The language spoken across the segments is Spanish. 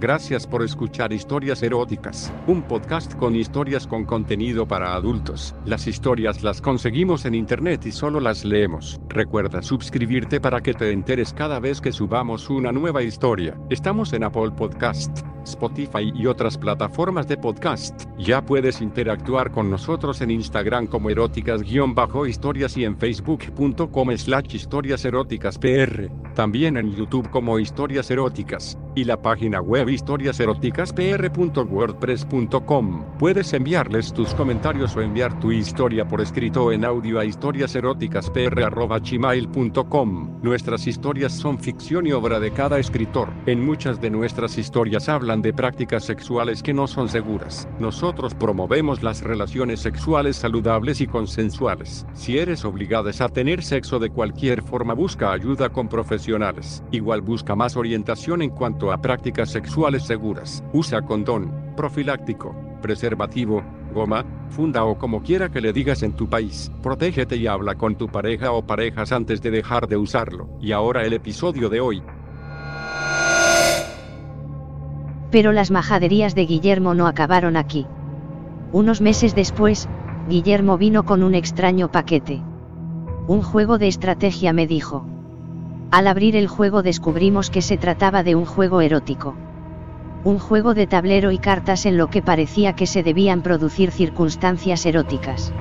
Gracias por escuchar Historias Eróticas, un podcast con historias con contenido para adultos. Las historias las conseguimos en internet y solo las leemos. Recuerda suscribirte para que te enteres cada vez que subamos una nueva historia. Estamos en Apple Podcast, Spotify y otras plataformas de podcast. Ya puedes interactuar con nosotros en Instagram como eróticas-historias y en facebook.com slash historias eróticas pr. También en YouTube como historias eróticas. Y la página web historiaseroticaspr.wordpress.com. Puedes enviarles tus comentarios o enviar tu historia por escrito en audio a historiaseroticaspr.gmail.com. Nuestras historias son ficción y obra de cada escritor. En muchas de nuestras historias hablan de prácticas sexuales que no son seguras. Nosotros promovemos las relaciones sexuales saludables y consensuales. Si eres obligada a tener sexo de cualquier forma, busca ayuda con profesionales. Igual busca más orientación en cuanto a prácticas sexuales seguras. Usa condón, profiláctico, preservativo, goma, funda o como quiera que le digas en tu país. Protégete y habla con tu pareja o parejas antes de dejar de usarlo. Y ahora el episodio de hoy. Pero las majaderías de Guillermo no acabaron aquí. Unos meses después, Guillermo vino con un extraño paquete. Un juego de estrategia me dijo. Al abrir el juego descubrimos que se trataba de un juego erótico. Un juego de tablero y cartas en lo que parecía que se debían producir circunstancias eróticas.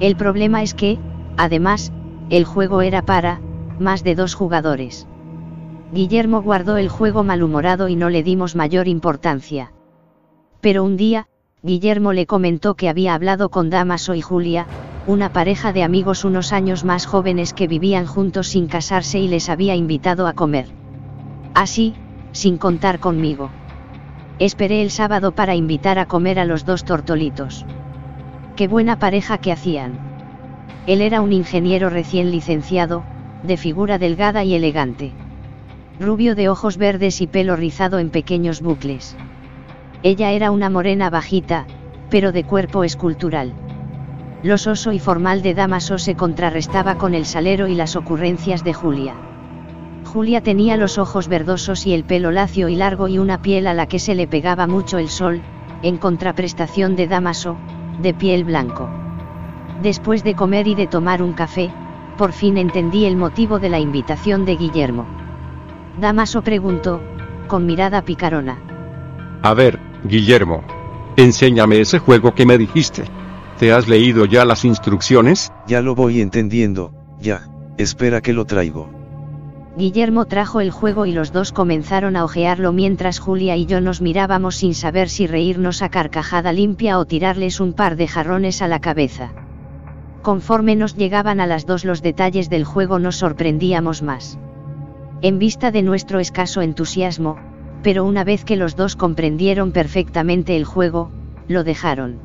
El problema es que, además, el juego era para, más de dos jugadores. Guillermo guardó el juego malhumorado y no le dimos mayor importancia. Pero un día, Guillermo le comentó que había hablado con Damaso y Julia, una pareja de amigos unos años más jóvenes que vivían juntos sin casarse y les había invitado a comer. Así, sin contar conmigo. Esperé el sábado para invitar a comer a los dos tortolitos. Qué buena pareja que hacían. Él era un ingeniero recién licenciado, de figura delgada y elegante. Rubio de ojos verdes y pelo rizado en pequeños bucles. Ella era una morena bajita, pero de cuerpo escultural. Lo soso y formal de Damaso se contrarrestaba con el salero y las ocurrencias de Julia. Julia tenía los ojos verdosos y el pelo lacio y largo y una piel a la que se le pegaba mucho el sol, en contraprestación de Damaso, de piel blanco. Después de comer y de tomar un café, por fin entendí el motivo de la invitación de Guillermo. Damaso preguntó, con mirada picarona. A ver, Guillermo. Enséñame ese juego que me dijiste. ¿Te has leído ya las instrucciones? Ya lo voy entendiendo, ya, espera que lo traigo. Guillermo trajo el juego y los dos comenzaron a ojearlo mientras Julia y yo nos mirábamos sin saber si reírnos a carcajada limpia o tirarles un par de jarrones a la cabeza. Conforme nos llegaban a las dos los detalles del juego nos sorprendíamos más. En vista de nuestro escaso entusiasmo, pero una vez que los dos comprendieron perfectamente el juego, lo dejaron.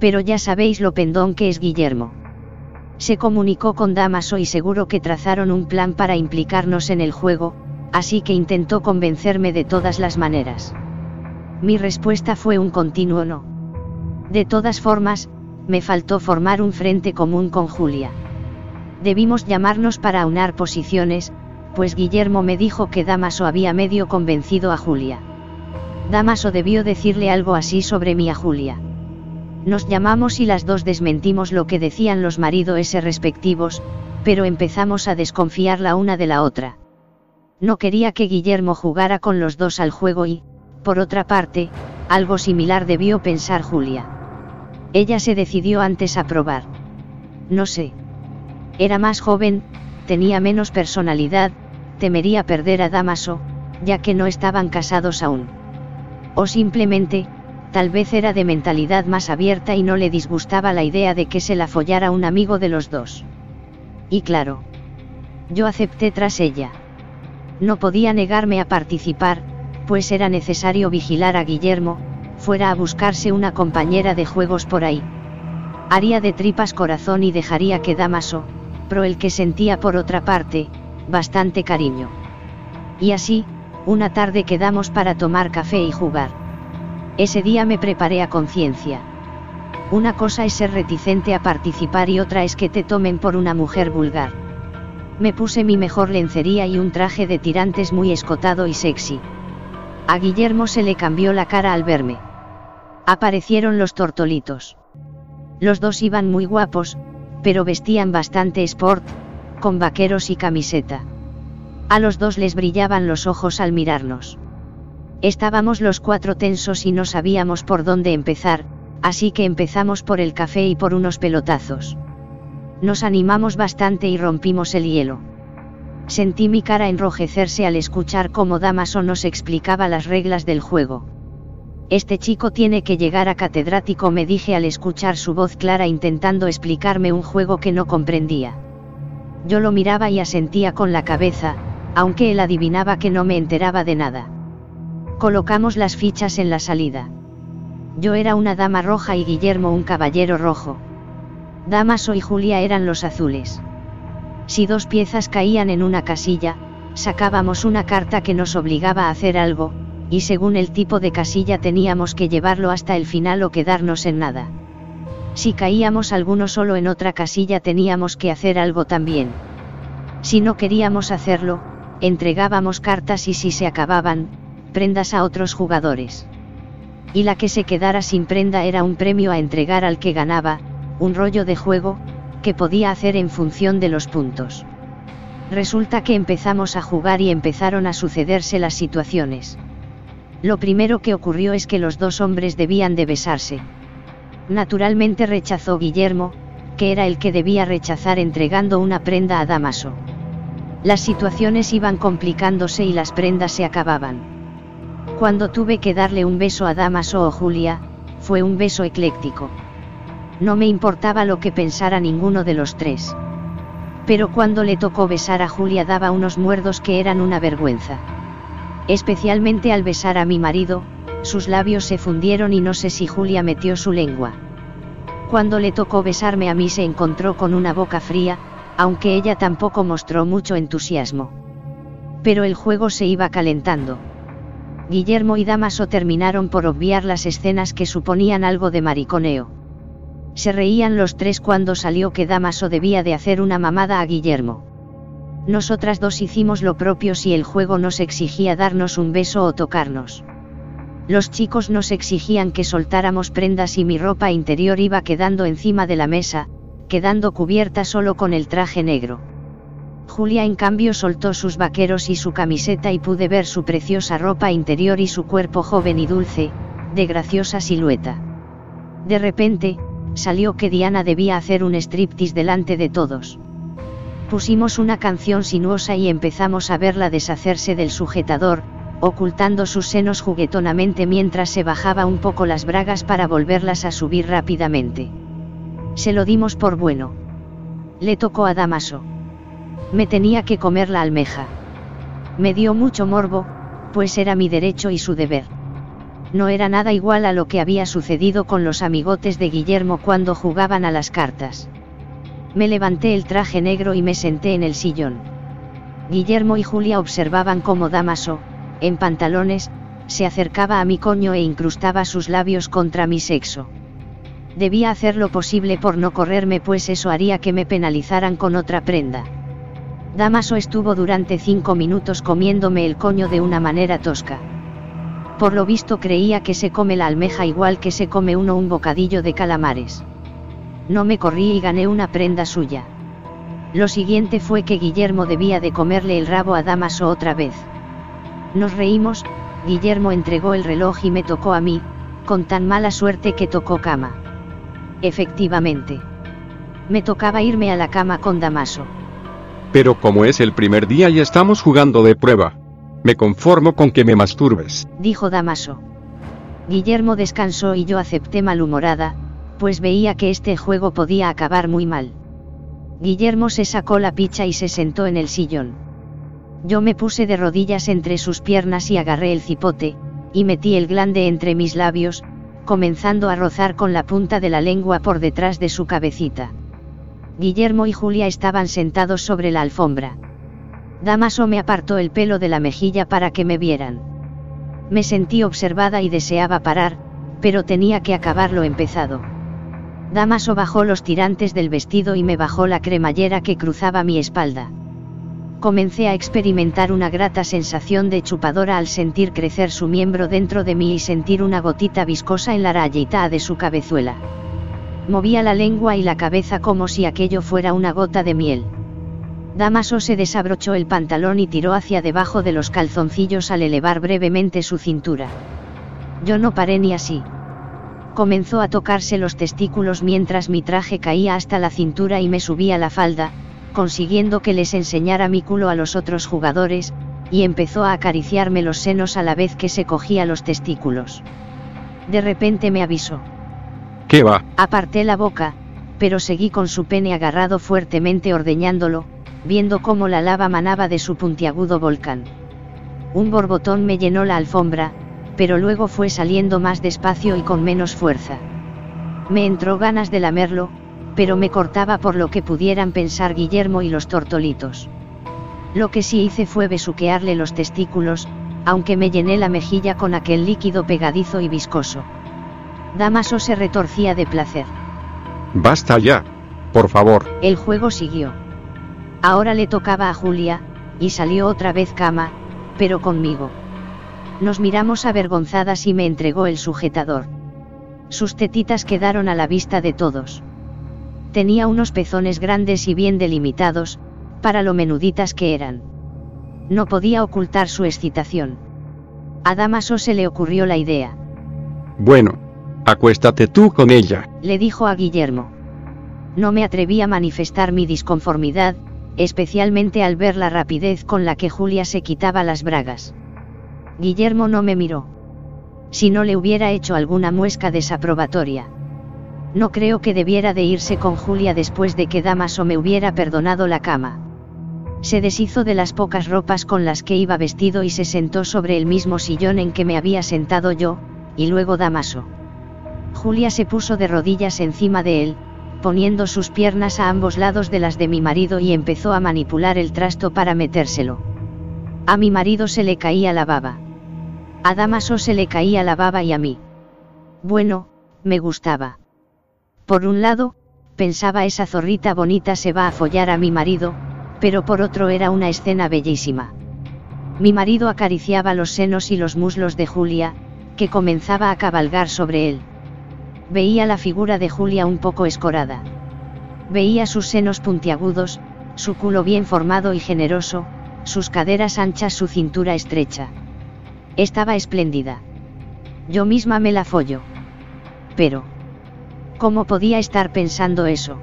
Pero ya sabéis lo pendón que es Guillermo. Se comunicó con Damaso y seguro que trazaron un plan para implicarnos en el juego, así que intentó convencerme de todas las maneras. Mi respuesta fue un continuo no. De todas formas, me faltó formar un frente común con Julia. Debimos llamarnos para aunar posiciones, pues Guillermo me dijo que Damaso había medio convencido a Julia. Damaso debió decirle algo así sobre mí a Julia. Nos llamamos y las dos desmentimos lo que decían los maridos respectivos, pero empezamos a desconfiar la una de la otra. No quería que Guillermo jugara con los dos al juego y, por otra parte, algo similar debió pensar Julia. Ella se decidió antes a probar. No sé. Era más joven, tenía menos personalidad, temería perder a Damaso, ya que no estaban casados aún. O simplemente, tal vez era de mentalidad más abierta y no le disgustaba la idea de que se la follara un amigo de los dos. Y claro. Yo acepté tras ella. No podía negarme a participar, pues era necesario vigilar a Guillermo, fuera a buscarse una compañera de juegos por ahí. Haría de tripas corazón y dejaría que Damaso, pro el que sentía por otra parte, bastante cariño. Y así, una tarde quedamos para tomar café y jugar. Ese día me preparé a conciencia. Una cosa es ser reticente a participar y otra es que te tomen por una mujer vulgar. Me puse mi mejor lencería y un traje de tirantes muy escotado y sexy. A Guillermo se le cambió la cara al verme. Aparecieron los tortolitos. Los dos iban muy guapos, pero vestían bastante sport, con vaqueros y camiseta. A los dos les brillaban los ojos al mirarnos. Estábamos los cuatro tensos y no sabíamos por dónde empezar, así que empezamos por el café y por unos pelotazos. Nos animamos bastante y rompimos el hielo. Sentí mi cara enrojecerse al escuchar cómo Damaso nos explicaba las reglas del juego. Este chico tiene que llegar a catedrático, me dije al escuchar su voz clara intentando explicarme un juego que no comprendía. Yo lo miraba y asentía con la cabeza, aunque él adivinaba que no me enteraba de nada. Colocamos las fichas en la salida. Yo era una dama roja y Guillermo un caballero rojo. Damaso y Julia eran los azules. Si dos piezas caían en una casilla, sacábamos una carta que nos obligaba a hacer algo, y según el tipo de casilla teníamos que llevarlo hasta el final o quedarnos en nada. Si caíamos alguno solo en otra casilla teníamos que hacer algo también. Si no queríamos hacerlo, entregábamos cartas y si se acababan, prendas a otros jugadores. Y la que se quedara sin prenda era un premio a entregar al que ganaba, un rollo de juego, que podía hacer en función de los puntos. Resulta que empezamos a jugar y empezaron a sucederse las situaciones. Lo primero que ocurrió es que los dos hombres debían de besarse. Naturalmente rechazó Guillermo, que era el que debía rechazar entregando una prenda a Damaso. Las situaciones iban complicándose y las prendas se acababan. Cuando tuve que darle un beso a Damaso o Julia, fue un beso ecléctico. No me importaba lo que pensara ninguno de los tres. Pero cuando le tocó besar a Julia daba unos muerdos que eran una vergüenza. Especialmente al besar a mi marido, sus labios se fundieron y no sé si Julia metió su lengua. Cuando le tocó besarme a mí se encontró con una boca fría, aunque ella tampoco mostró mucho entusiasmo. Pero el juego se iba calentando. Guillermo y Damaso terminaron por obviar las escenas que suponían algo de mariconeo. Se reían los tres cuando salió que Damaso debía de hacer una mamada a Guillermo. Nosotras dos hicimos lo propio si el juego nos exigía darnos un beso o tocarnos. Los chicos nos exigían que soltáramos prendas y mi ropa interior iba quedando encima de la mesa, quedando cubierta solo con el traje negro. Julia en cambio soltó sus vaqueros y su camiseta y pude ver su preciosa ropa interior y su cuerpo joven y dulce, de graciosa silueta. De repente, salió que Diana debía hacer un striptease delante de todos. Pusimos una canción sinuosa y empezamos a verla deshacerse del sujetador, ocultando sus senos juguetonamente mientras se bajaba un poco las bragas para volverlas a subir rápidamente. Se lo dimos por bueno. Le tocó a Damaso. Me tenía que comer la almeja. Me dio mucho morbo, pues era mi derecho y su deber. No era nada igual a lo que había sucedido con los amigotes de Guillermo cuando jugaban a las cartas. Me levanté el traje negro y me senté en el sillón. Guillermo y Julia observaban cómo Damaso, en pantalones, se acercaba a mi coño e incrustaba sus labios contra mi sexo. Debía hacer lo posible por no correrme pues eso haría que me penalizaran con otra prenda. Damaso estuvo durante cinco minutos comiéndome el coño de una manera tosca. Por lo visto creía que se come la almeja igual que se come uno un bocadillo de calamares no me corrí y gané una prenda suya. Lo siguiente fue que Guillermo debía de comerle el rabo a Damaso otra vez. Nos reímos, Guillermo entregó el reloj y me tocó a mí, con tan mala suerte que tocó cama. Efectivamente. Me tocaba irme a la cama con Damaso. Pero como es el primer día y estamos jugando de prueba, me conformo con que me masturbes, dijo Damaso. Guillermo descansó y yo acepté malhumorada, pues veía que este juego podía acabar muy mal. Guillermo se sacó la picha y se sentó en el sillón. Yo me puse de rodillas entre sus piernas y agarré el cipote, y metí el glande entre mis labios, comenzando a rozar con la punta de la lengua por detrás de su cabecita. Guillermo y Julia estaban sentados sobre la alfombra. Damaso me apartó el pelo de la mejilla para que me vieran. Me sentí observada y deseaba parar, pero tenía que acabar lo empezado. Damaso bajó los tirantes del vestido y me bajó la cremallera que cruzaba mi espalda. Comencé a experimentar una grata sensación de chupadora al sentir crecer su miembro dentro de mí y sentir una gotita viscosa en la rayita de su cabezuela. Movía la lengua y la cabeza como si aquello fuera una gota de miel. Damaso se desabrochó el pantalón y tiró hacia debajo de los calzoncillos al elevar brevemente su cintura. Yo no paré ni así. Comenzó a tocarse los testículos mientras mi traje caía hasta la cintura y me subía la falda, consiguiendo que les enseñara mi culo a los otros jugadores, y empezó a acariciarme los senos a la vez que se cogía los testículos. De repente me avisó. ¿Qué va? Aparté la boca, pero seguí con su pene agarrado fuertemente ordeñándolo, viendo cómo la lava manaba de su puntiagudo volcán. Un borbotón me llenó la alfombra, pero luego fue saliendo más despacio y con menos fuerza. Me entró ganas de lamerlo, pero me cortaba por lo que pudieran pensar Guillermo y los tortolitos. Lo que sí hice fue besuquearle los testículos, aunque me llené la mejilla con aquel líquido pegadizo y viscoso. Damaso se retorcía de placer. Basta ya. Por favor. El juego siguió. Ahora le tocaba a Julia, y salió otra vez cama, pero conmigo. Nos miramos avergonzadas y me entregó el sujetador. Sus tetitas quedaron a la vista de todos. Tenía unos pezones grandes y bien delimitados, para lo menuditas que eran. No podía ocultar su excitación. A Damaso se le ocurrió la idea. Bueno, acuéstate tú con ella, le dijo a Guillermo. No me atreví a manifestar mi disconformidad, especialmente al ver la rapidez con la que Julia se quitaba las bragas. Guillermo no me miró. Si no le hubiera hecho alguna muesca desaprobatoria. No creo que debiera de irse con Julia después de que Damaso me hubiera perdonado la cama. Se deshizo de las pocas ropas con las que iba vestido y se sentó sobre el mismo sillón en que me había sentado yo, y luego Damaso. Julia se puso de rodillas encima de él, poniendo sus piernas a ambos lados de las de mi marido y empezó a manipular el trasto para metérselo. A mi marido se le caía la baba. A Damaso se le caía la baba y a mí. Bueno, me gustaba. Por un lado, pensaba esa zorrita bonita se va a follar a mi marido, pero por otro era una escena bellísima. Mi marido acariciaba los senos y los muslos de Julia, que comenzaba a cabalgar sobre él. Veía la figura de Julia un poco escorada. Veía sus senos puntiagudos, su culo bien formado y generoso, sus caderas anchas, su cintura estrecha. Estaba espléndida. Yo misma me la follo. Pero... ¿Cómo podía estar pensando eso?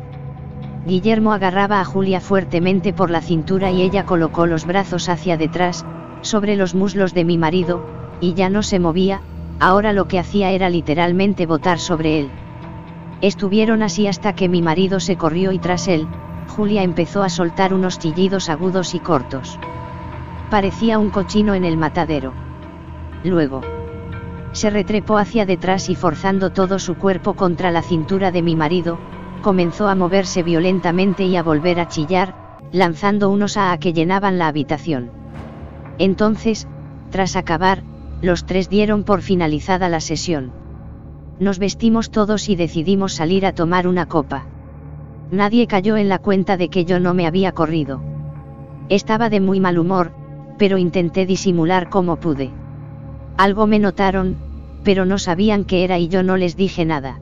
Guillermo agarraba a Julia fuertemente por la cintura y ella colocó los brazos hacia detrás, sobre los muslos de mi marido, y ya no se movía, ahora lo que hacía era literalmente botar sobre él. Estuvieron así hasta que mi marido se corrió y tras él, Julia empezó a soltar unos chillidos agudos y cortos. Parecía un cochino en el matadero. Luego, se retrepó hacia detrás y forzando todo su cuerpo contra la cintura de mi marido, comenzó a moverse violentamente y a volver a chillar, lanzando unos a, a que llenaban la habitación. Entonces, tras acabar, los tres dieron por finalizada la sesión. Nos vestimos todos y decidimos salir a tomar una copa. Nadie cayó en la cuenta de que yo no me había corrido. Estaba de muy mal humor, pero intenté disimular como pude. Algo me notaron, pero no sabían qué era y yo no les dije nada.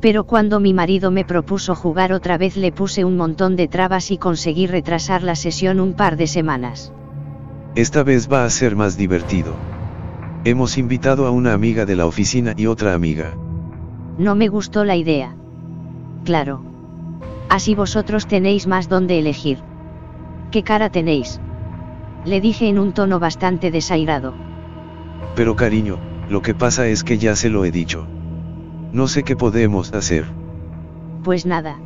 Pero cuando mi marido me propuso jugar otra vez le puse un montón de trabas y conseguí retrasar la sesión un par de semanas. Esta vez va a ser más divertido. Hemos invitado a una amiga de la oficina y otra amiga. No me gustó la idea. Claro. Así vosotros tenéis más donde elegir. ¿Qué cara tenéis? Le dije en un tono bastante desairado. Pero cariño, lo que pasa es que ya se lo he dicho. No sé qué podemos hacer. Pues nada.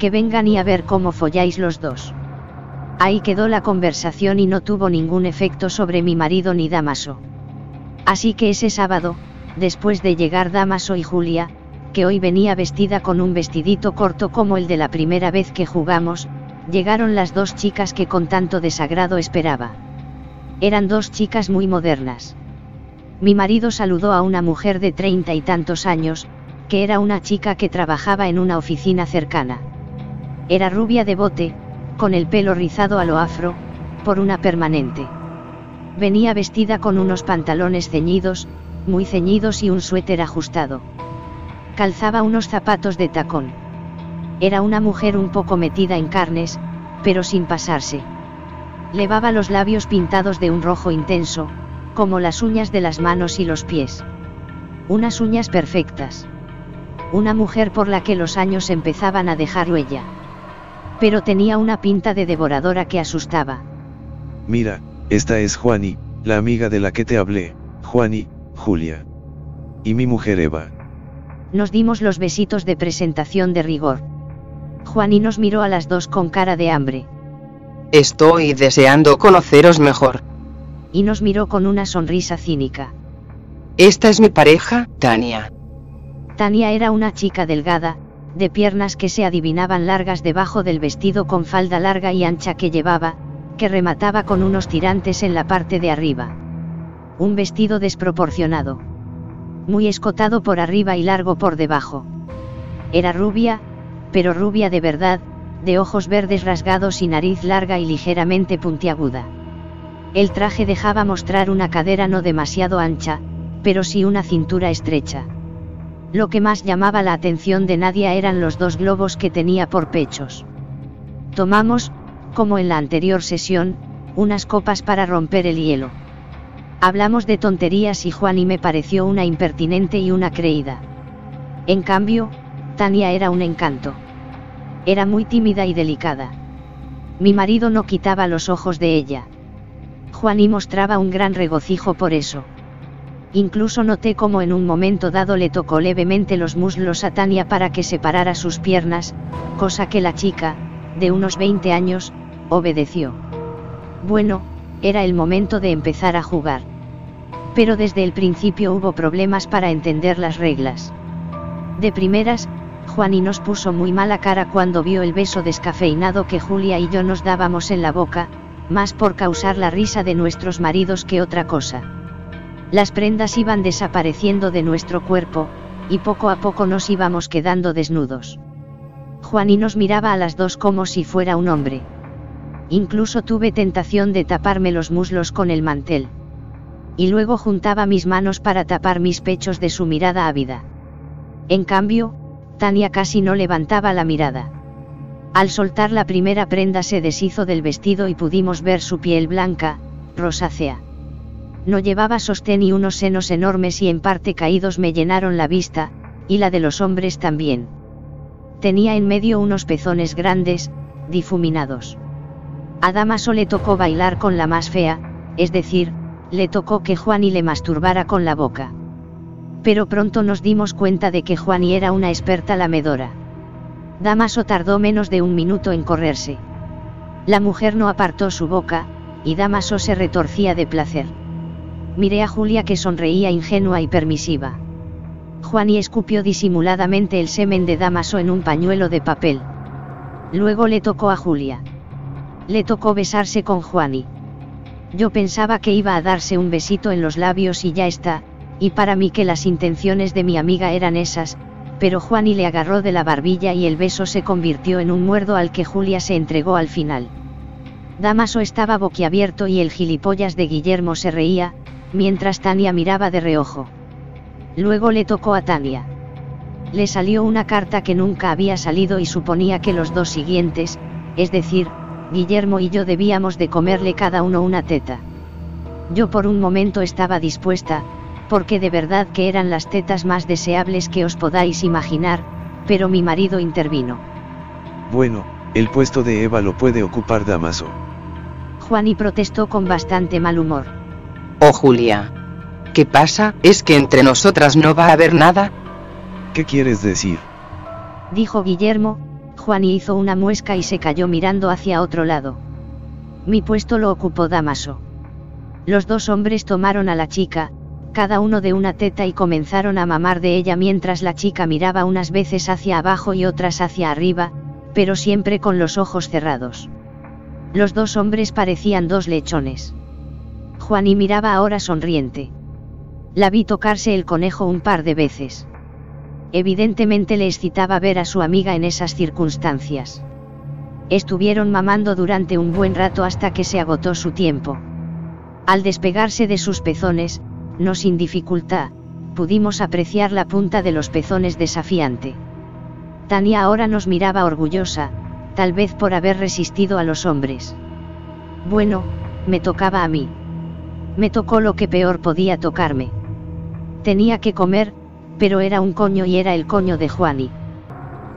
Que vengan y a ver cómo folláis los dos. Ahí quedó la conversación y no tuvo ningún efecto sobre mi marido ni Damaso. Así que ese sábado, después de llegar Damaso y Julia, que hoy venía vestida con un vestidito corto como el de la primera vez que jugamos, llegaron las dos chicas que con tanto desagrado esperaba. Eran dos chicas muy modernas. Mi marido saludó a una mujer de treinta y tantos años, que era una chica que trabajaba en una oficina cercana. Era rubia de bote, con el pelo rizado a lo afro, por una permanente. Venía vestida con unos pantalones ceñidos, muy ceñidos y un suéter ajustado. Calzaba unos zapatos de tacón. Era una mujer un poco metida en carnes, pero sin pasarse. Levaba los labios pintados de un rojo intenso, como las uñas de las manos y los pies. Unas uñas perfectas. Una mujer por la que los años empezaban a dejar huella. Pero tenía una pinta de devoradora que asustaba. Mira, esta es Juani, la amiga de la que te hablé, Juani, Julia. Y mi mujer Eva. Nos dimos los besitos de presentación de rigor. Juani nos miró a las dos con cara de hambre. Estoy deseando conoceros mejor. Y nos miró con una sonrisa cínica. Esta es mi pareja, Tania. Tania era una chica delgada, de piernas que se adivinaban largas debajo del vestido con falda larga y ancha que llevaba, que remataba con unos tirantes en la parte de arriba. Un vestido desproporcionado. Muy escotado por arriba y largo por debajo. Era rubia, pero rubia de verdad, de ojos verdes rasgados y nariz larga y ligeramente puntiaguda. El traje dejaba mostrar una cadera no demasiado ancha, pero sí una cintura estrecha. Lo que más llamaba la atención de Nadia eran los dos globos que tenía por pechos. Tomamos, como en la anterior sesión, unas copas para romper el hielo. Hablamos de tonterías y Juan y me pareció una impertinente y una creída. En cambio, Tania era un encanto. Era muy tímida y delicada. Mi marido no quitaba los ojos de ella. Juan y mostraba un gran regocijo por eso. Incluso noté cómo en un momento dado le tocó levemente los muslos a Tania para que separara sus piernas, cosa que la chica, de unos 20 años, obedeció. Bueno, era el momento de empezar a jugar. Pero desde el principio hubo problemas para entender las reglas. De primeras, Juani nos puso muy mala cara cuando vio el beso descafeinado que Julia y yo nos dábamos en la boca, más por causar la risa de nuestros maridos que otra cosa. Las prendas iban desapareciendo de nuestro cuerpo, y poco a poco nos íbamos quedando desnudos. Juani nos miraba a las dos como si fuera un hombre. Incluso tuve tentación de taparme los muslos con el mantel. Y luego juntaba mis manos para tapar mis pechos de su mirada ávida. En cambio, Tania casi no levantaba la mirada. Al soltar la primera prenda se deshizo del vestido y pudimos ver su piel blanca, rosácea. No llevaba sostén y unos senos enormes y en parte caídos me llenaron la vista, y la de los hombres también. Tenía en medio unos pezones grandes, difuminados. A Damaso le tocó bailar con la más fea, es decir, le tocó que Juani le masturbara con la boca. Pero pronto nos dimos cuenta de que Juani era una experta lamedora. Damaso tardó menos de un minuto en correrse. La mujer no apartó su boca, y Damaso se retorcía de placer. Miré a Julia que sonreía ingenua y permisiva. Juani escupió disimuladamente el semen de Damaso en un pañuelo de papel. Luego le tocó a Julia. Le tocó besarse con Juani. Yo pensaba que iba a darse un besito en los labios y ya está, y para mí que las intenciones de mi amiga eran esas, pero Juani le agarró de la barbilla y el beso se convirtió en un muerdo al que Julia se entregó al final. Damaso estaba boquiabierto y el gilipollas de Guillermo se reía, mientras Tania miraba de reojo. Luego le tocó a Tania. Le salió una carta que nunca había salido y suponía que los dos siguientes, es decir, Guillermo y yo debíamos de comerle cada uno una teta. Yo por un momento estaba dispuesta, porque de verdad que eran las tetas más deseables que os podáis imaginar, pero mi marido intervino. Bueno, el puesto de Eva lo puede ocupar Damaso. Juani protestó con bastante mal humor. Oh Julia. ¿Qué pasa? ¿Es que entre nosotras no va a haber nada? ¿Qué quieres decir? Dijo Guillermo, Juani hizo una muesca y se cayó mirando hacia otro lado. Mi puesto lo ocupó Damaso. Los dos hombres tomaron a la chica, cada uno de una teta y comenzaron a mamar de ella mientras la chica miraba unas veces hacia abajo y otras hacia arriba, pero siempre con los ojos cerrados. Los dos hombres parecían dos lechones. Juani miraba ahora sonriente. La vi tocarse el conejo un par de veces. Evidentemente le excitaba ver a su amiga en esas circunstancias. Estuvieron mamando durante un buen rato hasta que se agotó su tiempo. Al despegarse de sus pezones, no sin dificultad, pudimos apreciar la punta de los pezones desafiante. Tania ahora nos miraba orgullosa, tal vez por haber resistido a los hombres. Bueno, me tocaba a mí. Me tocó lo que peor podía tocarme. Tenía que comer, pero era un coño y era el coño de Juani.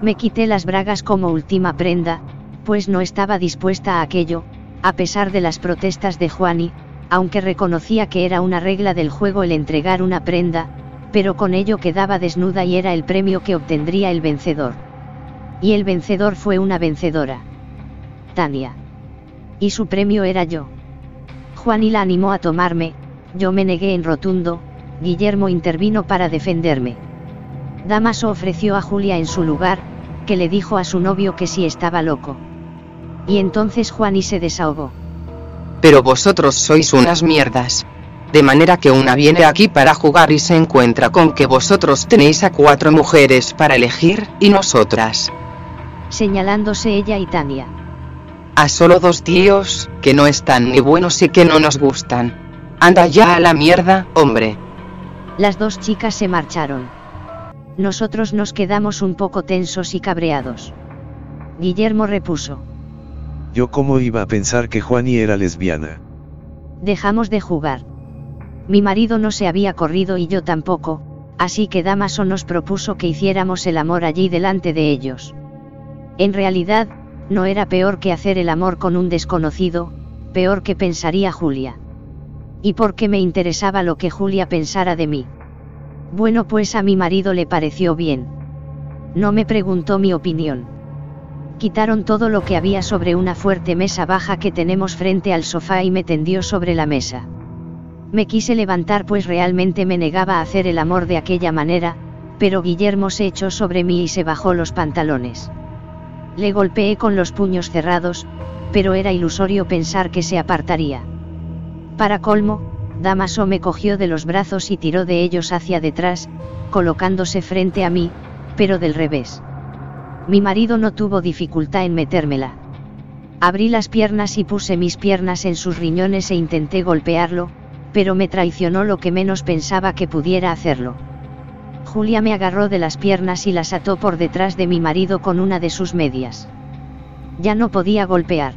Me quité las bragas como última prenda, pues no estaba dispuesta a aquello, a pesar de las protestas de Juani, aunque reconocía que era una regla del juego el entregar una prenda, pero con ello quedaba desnuda y era el premio que obtendría el vencedor. Y el vencedor fue una vencedora. Tania. Y su premio era yo. Juan y la animó a tomarme, yo me negué en rotundo, Guillermo intervino para defenderme. Damaso ofreció a Julia en su lugar, que le dijo a su novio que sí estaba loco. Y entonces Juani se desahogó. Pero vosotros sois unas mierdas de manera que una viene aquí para jugar y se encuentra con que vosotros tenéis a cuatro mujeres para elegir, y nosotras. Señalándose ella y Tania. A solo dos tíos, que no están ni buenos y que no nos gustan. Anda ya a la mierda, hombre. Las dos chicas se marcharon. Nosotros nos quedamos un poco tensos y cabreados. Guillermo repuso. Yo cómo iba a pensar que Juani era lesbiana. Dejamos de jugar. Mi marido no se había corrido y yo tampoco, así que Damaso nos propuso que hiciéramos el amor allí delante de ellos. En realidad, no era peor que hacer el amor con un desconocido, peor que pensaría Julia. Y porque me interesaba lo que Julia pensara de mí. Bueno, pues a mi marido le pareció bien. No me preguntó mi opinión. Quitaron todo lo que había sobre una fuerte mesa baja que tenemos frente al sofá y me tendió sobre la mesa. Me quise levantar pues realmente me negaba a hacer el amor de aquella manera, pero Guillermo se echó sobre mí y se bajó los pantalones. Le golpeé con los puños cerrados, pero era ilusorio pensar que se apartaría. Para colmo, Damaso me cogió de los brazos y tiró de ellos hacia detrás, colocándose frente a mí, pero del revés. Mi marido no tuvo dificultad en metérmela. Abrí las piernas y puse mis piernas en sus riñones e intenté golpearlo, pero me traicionó lo que menos pensaba que pudiera hacerlo. Julia me agarró de las piernas y las ató por detrás de mi marido con una de sus medias. Ya no podía golpear.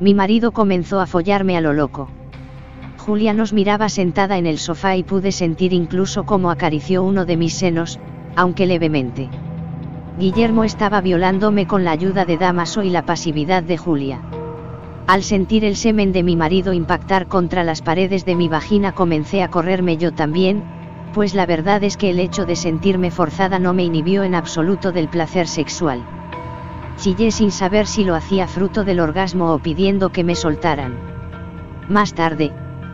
Mi marido comenzó a follarme a lo loco. Julia nos miraba sentada en el sofá y pude sentir incluso cómo acarició uno de mis senos, aunque levemente. Guillermo estaba violándome con la ayuda de Damaso y la pasividad de Julia. Al sentir el semen de mi marido impactar contra las paredes de mi vagina comencé a correrme yo también, pues la verdad es que el hecho de sentirme forzada no me inhibió en absoluto del placer sexual. Chillé sin saber si lo hacía fruto del orgasmo o pidiendo que me soltaran. Más tarde,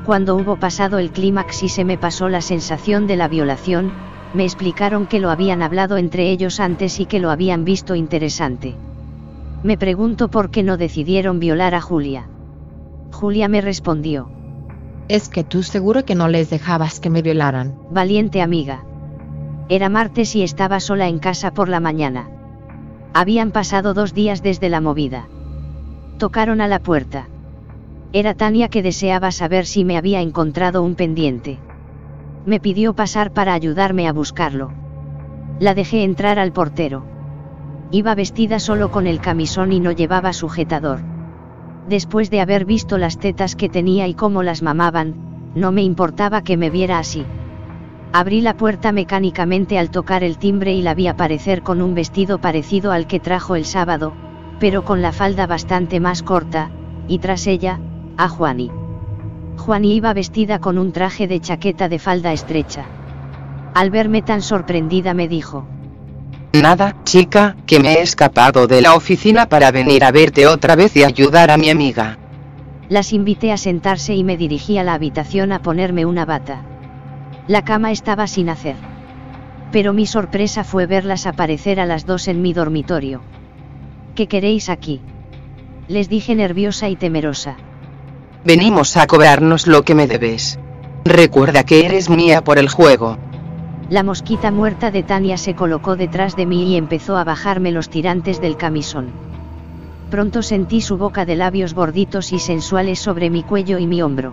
cuando hubo pasado el clímax y se me pasó la sensación de la violación, me explicaron que lo habían hablado entre ellos antes y que lo habían visto interesante. Me pregunto por qué no decidieron violar a Julia. Julia me respondió. Es que tú seguro que no les dejabas que me violaran. Valiente amiga. Era martes y estaba sola en casa por la mañana. Habían pasado dos días desde la movida. Tocaron a la puerta. Era Tania que deseaba saber si me había encontrado un pendiente. Me pidió pasar para ayudarme a buscarlo. La dejé entrar al portero. Iba vestida solo con el camisón y no llevaba sujetador. Después de haber visto las tetas que tenía y cómo las mamaban, no me importaba que me viera así. Abrí la puerta mecánicamente al tocar el timbre y la vi aparecer con un vestido parecido al que trajo el sábado, pero con la falda bastante más corta, y tras ella, a Juani. Juani iba vestida con un traje de chaqueta de falda estrecha. Al verme tan sorprendida me dijo, Nada, chica, que me he escapado de la oficina para venir a verte otra vez y ayudar a mi amiga. Las invité a sentarse y me dirigí a la habitación a ponerme una bata. La cama estaba sin hacer. Pero mi sorpresa fue verlas aparecer a las dos en mi dormitorio. ¿Qué queréis aquí? Les dije nerviosa y temerosa. Venimos a cobrarnos lo que me debes. Recuerda que eres mía por el juego. La mosquita muerta de Tania se colocó detrás de mí y empezó a bajarme los tirantes del camisón. Pronto sentí su boca de labios gorditos y sensuales sobre mi cuello y mi hombro.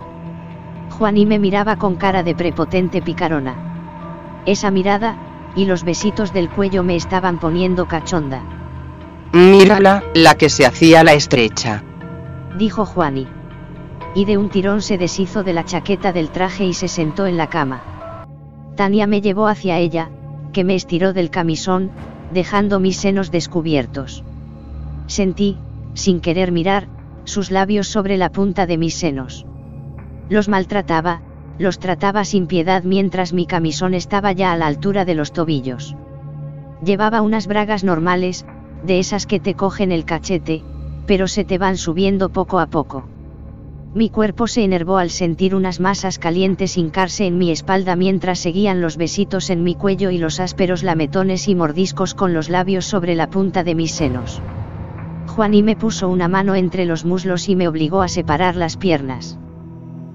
Juaní me miraba con cara de prepotente picarona. Esa mirada, y los besitos del cuello me estaban poniendo cachonda. Mírala, la que se hacía la estrecha. Dijo Juani. Y de un tirón se deshizo de la chaqueta del traje y se sentó en la cama. Tania me llevó hacia ella, que me estiró del camisón, dejando mis senos descubiertos. Sentí, sin querer mirar, sus labios sobre la punta de mis senos. Los maltrataba, los trataba sin piedad mientras mi camisón estaba ya a la altura de los tobillos. Llevaba unas bragas normales, de esas que te cogen el cachete, pero se te van subiendo poco a poco. Mi cuerpo se enervó al sentir unas masas calientes hincarse en mi espalda mientras seguían los besitos en mi cuello y los ásperos lametones y mordiscos con los labios sobre la punta de mis senos. Juaní me puso una mano entre los muslos y me obligó a separar las piernas.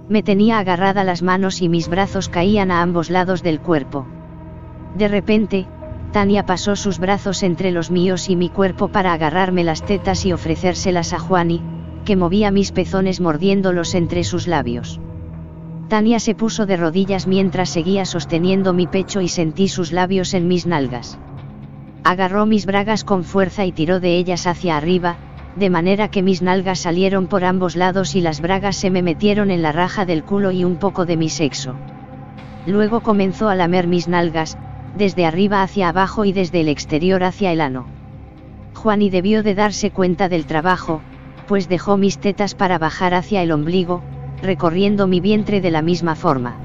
Me tenía agarrada las manos y mis brazos caían a ambos lados del cuerpo. De repente, Tania pasó sus brazos entre los míos y mi cuerpo para agarrarme las tetas y ofrecérselas a Juani, que movía mis pezones mordiéndolos entre sus labios. Tania se puso de rodillas mientras seguía sosteniendo mi pecho y sentí sus labios en mis nalgas. Agarró mis bragas con fuerza y tiró de ellas hacia arriba, de manera que mis nalgas salieron por ambos lados y las bragas se me metieron en la raja del culo y un poco de mi sexo. Luego comenzó a lamer mis nalgas, desde arriba hacia abajo y desde el exterior hacia el ano. Juani debió de darse cuenta del trabajo, pues dejó mis tetas para bajar hacia el ombligo, recorriendo mi vientre de la misma forma.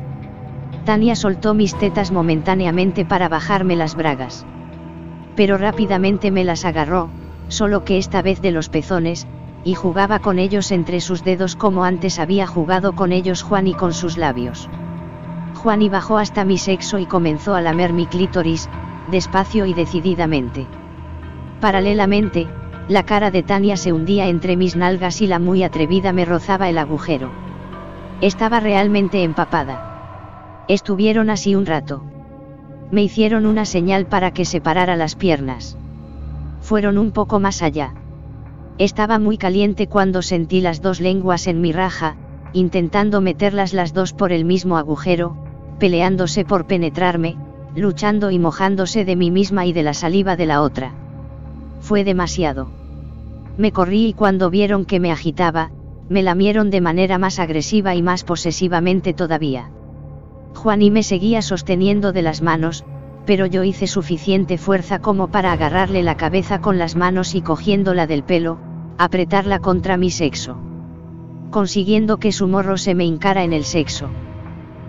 Tania soltó mis tetas momentáneamente para bajarme las bragas. Pero rápidamente me las agarró, solo que esta vez de los pezones, y jugaba con ellos entre sus dedos como antes había jugado con ellos Juan y con sus labios. Juan y bajó hasta mi sexo y comenzó a lamer mi clítoris, despacio y decididamente. Paralelamente, la cara de Tania se hundía entre mis nalgas y la muy atrevida me rozaba el agujero. Estaba realmente empapada. Estuvieron así un rato. Me hicieron una señal para que separara las piernas. Fueron un poco más allá. Estaba muy caliente cuando sentí las dos lenguas en mi raja, intentando meterlas las dos por el mismo agujero, peleándose por penetrarme, luchando y mojándose de mí misma y de la saliva de la otra. Fue demasiado. Me corrí y cuando vieron que me agitaba, me lamieron de manera más agresiva y más posesivamente todavía. Juaní me seguía sosteniendo de las manos, pero yo hice suficiente fuerza como para agarrarle la cabeza con las manos y cogiéndola del pelo, apretarla contra mi sexo. Consiguiendo que su morro se me hincara en el sexo.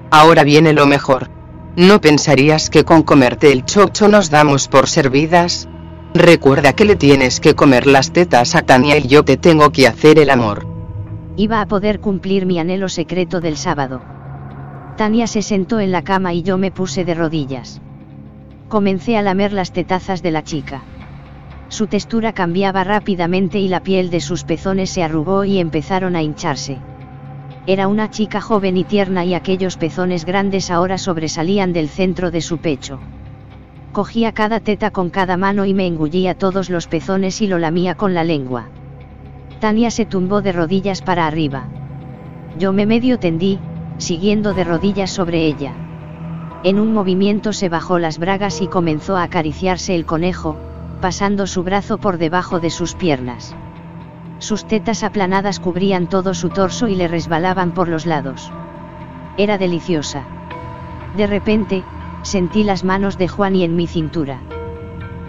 Ahora viene lo mejor. ¿No pensarías que con comerte el chocho nos damos por servidas? Recuerda que le tienes que comer las tetas a Tania y yo te tengo que hacer el amor. Iba a poder cumplir mi anhelo secreto del sábado. Tania se sentó en la cama y yo me puse de rodillas. Comencé a lamer las tetazas de la chica. Su textura cambiaba rápidamente y la piel de sus pezones se arrugó y empezaron a hincharse. Era una chica joven y tierna y aquellos pezones grandes ahora sobresalían del centro de su pecho. Cogía cada teta con cada mano y me engullía todos los pezones y lo lamía con la lengua. Tania se tumbó de rodillas para arriba. Yo me medio tendí, siguiendo de rodillas sobre ella. En un movimiento se bajó las bragas y comenzó a acariciarse el conejo, pasando su brazo por debajo de sus piernas. Sus tetas aplanadas cubrían todo su torso y le resbalaban por los lados. Era deliciosa. De repente, sentí las manos de Juani en mi cintura.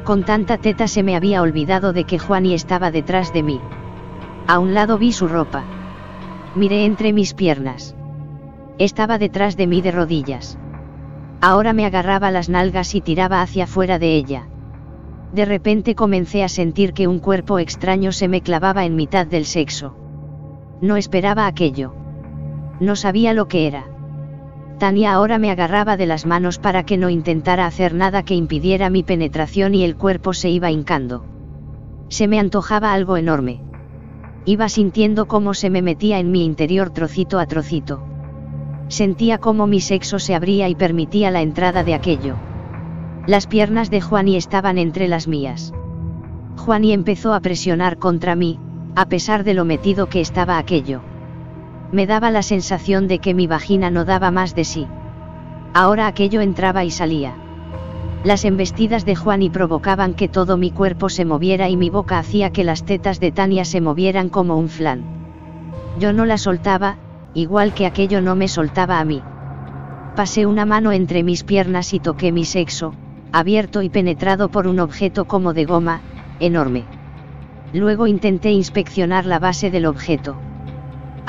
Con tanta teta se me había olvidado de que Juani estaba detrás de mí. A un lado vi su ropa. Miré entre mis piernas. Estaba detrás de mí de rodillas. Ahora me agarraba las nalgas y tiraba hacia fuera de ella. De repente comencé a sentir que un cuerpo extraño se me clavaba en mitad del sexo. No esperaba aquello. No sabía lo que era. Tania ahora me agarraba de las manos para que no intentara hacer nada que impidiera mi penetración y el cuerpo se iba hincando. Se me antojaba algo enorme. Iba sintiendo cómo se me metía en mi interior trocito a trocito. Sentía cómo mi sexo se abría y permitía la entrada de aquello. Las piernas de Juani estaban entre las mías. Juani empezó a presionar contra mí, a pesar de lo metido que estaba aquello. Me daba la sensación de que mi vagina no daba más de sí. Ahora aquello entraba y salía. Las embestidas de Juani provocaban que todo mi cuerpo se moviera y mi boca hacía que las tetas de Tania se movieran como un flan. Yo no la soltaba, igual que aquello no me soltaba a mí. Pasé una mano entre mis piernas y toqué mi sexo, abierto y penetrado por un objeto como de goma, enorme. Luego intenté inspeccionar la base del objeto.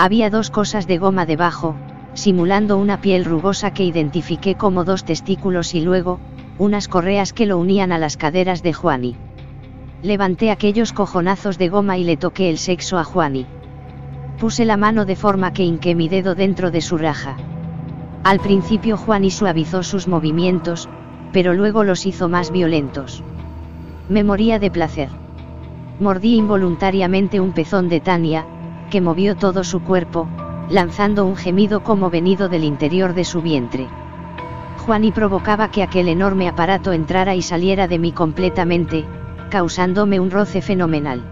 Había dos cosas de goma debajo, simulando una piel rugosa que identifiqué como dos testículos y luego, unas correas que lo unían a las caderas de Juani. Levanté aquellos cojonazos de goma y le toqué el sexo a Juani. Puse la mano de forma que hinqué mi dedo dentro de su raja. Al principio Juani suavizó sus movimientos, pero luego los hizo más violentos. Me moría de placer. Mordí involuntariamente un pezón de Tania, que movió todo su cuerpo, lanzando un gemido como venido del interior de su vientre. Juani provocaba que aquel enorme aparato entrara y saliera de mí completamente, causándome un roce fenomenal.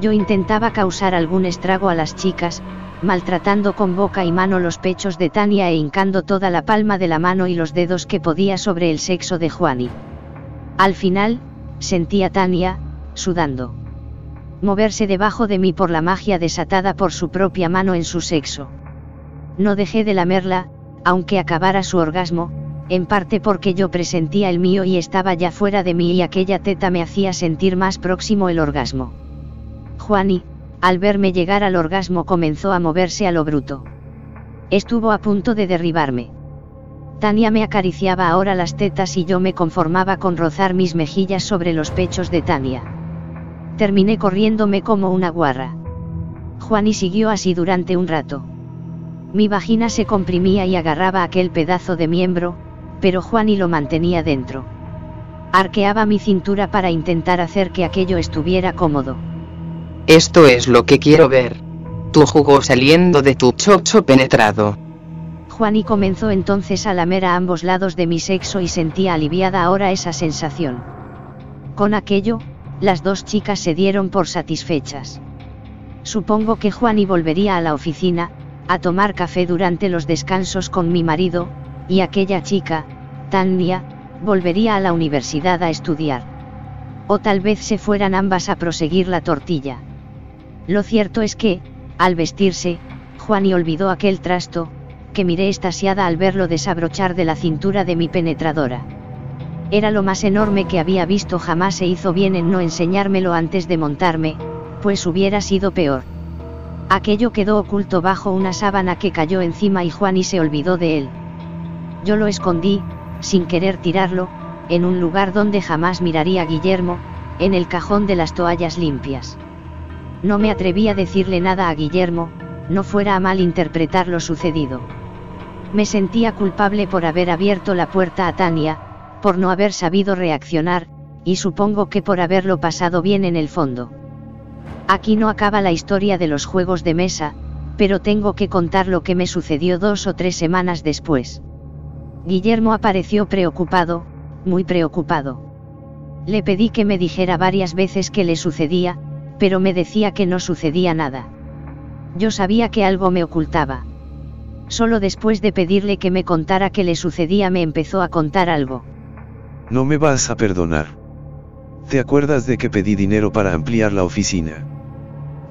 Yo intentaba causar algún estrago a las chicas, maltratando con boca y mano los pechos de Tania e hincando toda la palma de la mano y los dedos que podía sobre el sexo de Juani. Al final, sentí a Tania, sudando. Moverse debajo de mí por la magia desatada por su propia mano en su sexo. No dejé de lamerla, aunque acabara su orgasmo, en parte porque yo presentía el mío y estaba ya fuera de mí y aquella teta me hacía sentir más próximo el orgasmo. Juani, al verme llegar al orgasmo comenzó a moverse a lo bruto. Estuvo a punto de derribarme. Tania me acariciaba ahora las tetas y yo me conformaba con rozar mis mejillas sobre los pechos de Tania. Terminé corriéndome como una guarra. Juani siguió así durante un rato. Mi vagina se comprimía y agarraba aquel pedazo de miembro, pero Juani lo mantenía dentro. Arqueaba mi cintura para intentar hacer que aquello estuviera cómodo. Esto es lo que quiero ver. Tu jugo saliendo de tu chocho penetrado. Juani comenzó entonces a lamer a ambos lados de mi sexo y sentía aliviada ahora esa sensación. Con aquello, las dos chicas se dieron por satisfechas. Supongo que Juani volvería a la oficina, a tomar café durante los descansos con mi marido, y aquella chica, Tania, volvería a la universidad a estudiar. O tal vez se fueran ambas a proseguir la tortilla. Lo cierto es que, al vestirse, Juani olvidó aquel trasto, que miré estasiada al verlo desabrochar de la cintura de mi penetradora. Era lo más enorme que había visto jamás se hizo bien en no enseñármelo antes de montarme, pues hubiera sido peor. Aquello quedó oculto bajo una sábana que cayó encima y Juani se olvidó de él. Yo lo escondí, sin querer tirarlo, en un lugar donde jamás miraría a Guillermo, en el cajón de las toallas limpias. No me atreví a decirle nada a Guillermo, no fuera a mal interpretar lo sucedido. Me sentía culpable por haber abierto la puerta a Tania, por no haber sabido reaccionar, y supongo que por haberlo pasado bien en el fondo. Aquí no acaba la historia de los juegos de mesa, pero tengo que contar lo que me sucedió dos o tres semanas después. Guillermo apareció preocupado, muy preocupado. Le pedí que me dijera varias veces qué le sucedía, pero me decía que no sucedía nada. Yo sabía que algo me ocultaba. Solo después de pedirle que me contara qué le sucedía me empezó a contar algo. No me vas a perdonar. ¿Te acuerdas de que pedí dinero para ampliar la oficina?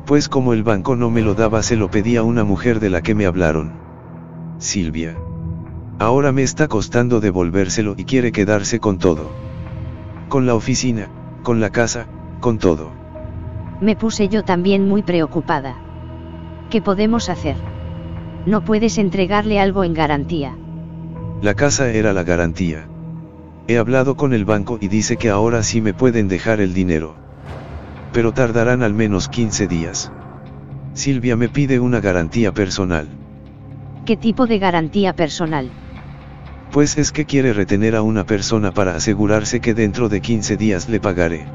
Pues como el banco no me lo daba se lo pedí a una mujer de la que me hablaron. Silvia. Ahora me está costando devolvérselo y quiere quedarse con todo. Con la oficina, con la casa, con todo. Me puse yo también muy preocupada. ¿Qué podemos hacer? No puedes entregarle algo en garantía. La casa era la garantía. He hablado con el banco y dice que ahora sí me pueden dejar el dinero. Pero tardarán al menos 15 días. Silvia me pide una garantía personal. ¿Qué tipo de garantía personal? Pues es que quiere retener a una persona para asegurarse que dentro de 15 días le pagaré.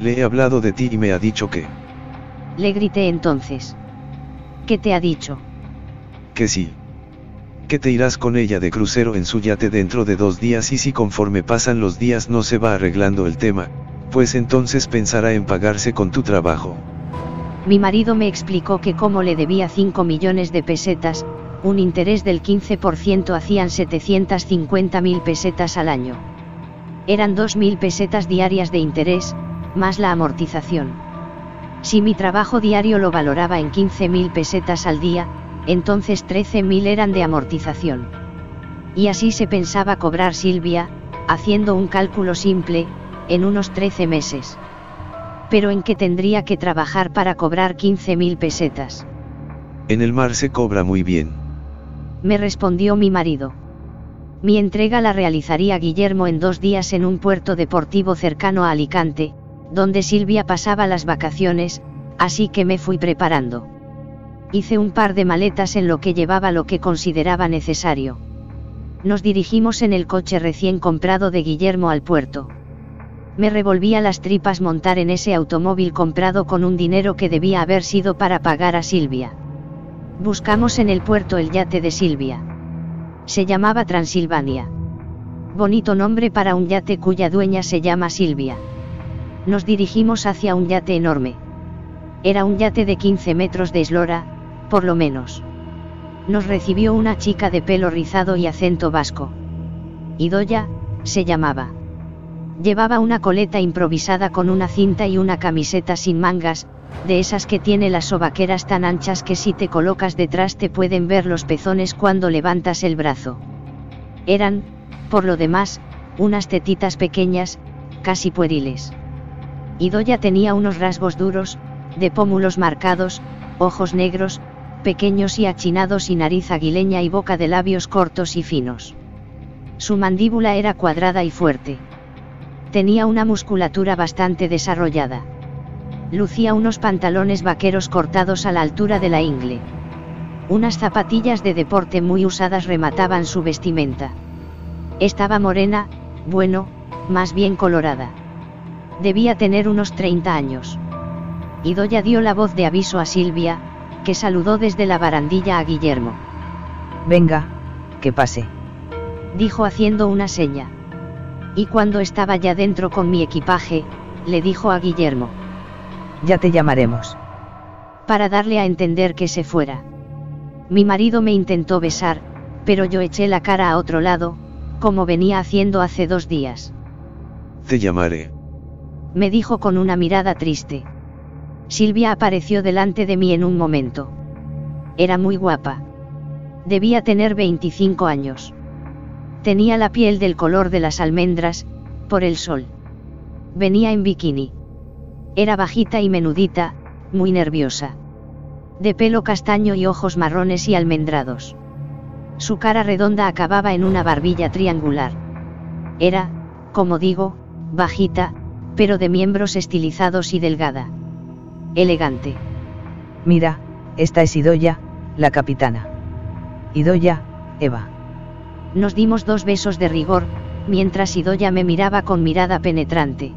Le he hablado de ti y me ha dicho que... Le grité entonces. ¿Qué te ha dicho? Que sí. Que te irás con ella de crucero en su yate dentro de dos días y si conforme pasan los días no se va arreglando el tema, pues entonces pensará en pagarse con tu trabajo. Mi marido me explicó que como le debía 5 millones de pesetas, un interés del 15% hacían 750 mil pesetas al año. Eran 2.000 pesetas diarias de interés, más la amortización. Si mi trabajo diario lo valoraba en 15.000 pesetas al día, entonces 13.000 eran de amortización. Y así se pensaba cobrar Silvia, haciendo un cálculo simple, en unos 13 meses. Pero en qué tendría que trabajar para cobrar 15.000 pesetas. En el mar se cobra muy bien. Me respondió mi marido. Mi entrega la realizaría Guillermo en dos días en un puerto deportivo cercano a Alicante, donde Silvia pasaba las vacaciones, así que me fui preparando. Hice un par de maletas en lo que llevaba lo que consideraba necesario. Nos dirigimos en el coche recién comprado de Guillermo al puerto. Me revolvía las tripas montar en ese automóvil comprado con un dinero que debía haber sido para pagar a Silvia. Buscamos en el puerto el yate de Silvia. Se llamaba Transilvania. Bonito nombre para un yate cuya dueña se llama Silvia. Nos dirigimos hacia un yate enorme. Era un yate de 15 metros de eslora, por lo menos. Nos recibió una chica de pelo rizado y acento vasco. Idoya, se llamaba. Llevaba una coleta improvisada con una cinta y una camiseta sin mangas, de esas que tiene las sobaqueras tan anchas que si te colocas detrás te pueden ver los pezones cuando levantas el brazo. Eran, por lo demás, unas tetitas pequeñas, casi pueriles. Idoya tenía unos rasgos duros, de pómulos marcados, ojos negros, pequeños y achinados y nariz aguileña y boca de labios cortos y finos. Su mandíbula era cuadrada y fuerte. Tenía una musculatura bastante desarrollada. Lucía unos pantalones vaqueros cortados a la altura de la ingle. Unas zapatillas de deporte muy usadas remataban su vestimenta. Estaba morena, bueno, más bien colorada. Debía tener unos 30 años. Idoya dio la voz de aviso a Silvia, que saludó desde la barandilla a Guillermo. Venga, que pase. Dijo haciendo una seña y cuando estaba ya dentro con mi equipaje, le dijo a Guillermo. Ya te llamaremos. Para darle a entender que se fuera. Mi marido me intentó besar, pero yo eché la cara a otro lado, como venía haciendo hace dos días. Te llamaré. Me dijo con una mirada triste. Silvia apareció delante de mí en un momento. Era muy guapa. Debía tener 25 años. Tenía la piel del color de las almendras, por el sol. Venía en bikini. Era bajita y menudita, muy nerviosa. De pelo castaño y ojos marrones y almendrados. Su cara redonda acababa en una barbilla triangular. Era, como digo, bajita, pero de miembros estilizados y delgada. Elegante. Mira, esta es Idoya, la capitana. Idoya, Eva. Nos dimos dos besos de rigor, mientras Idoya me miraba con mirada penetrante.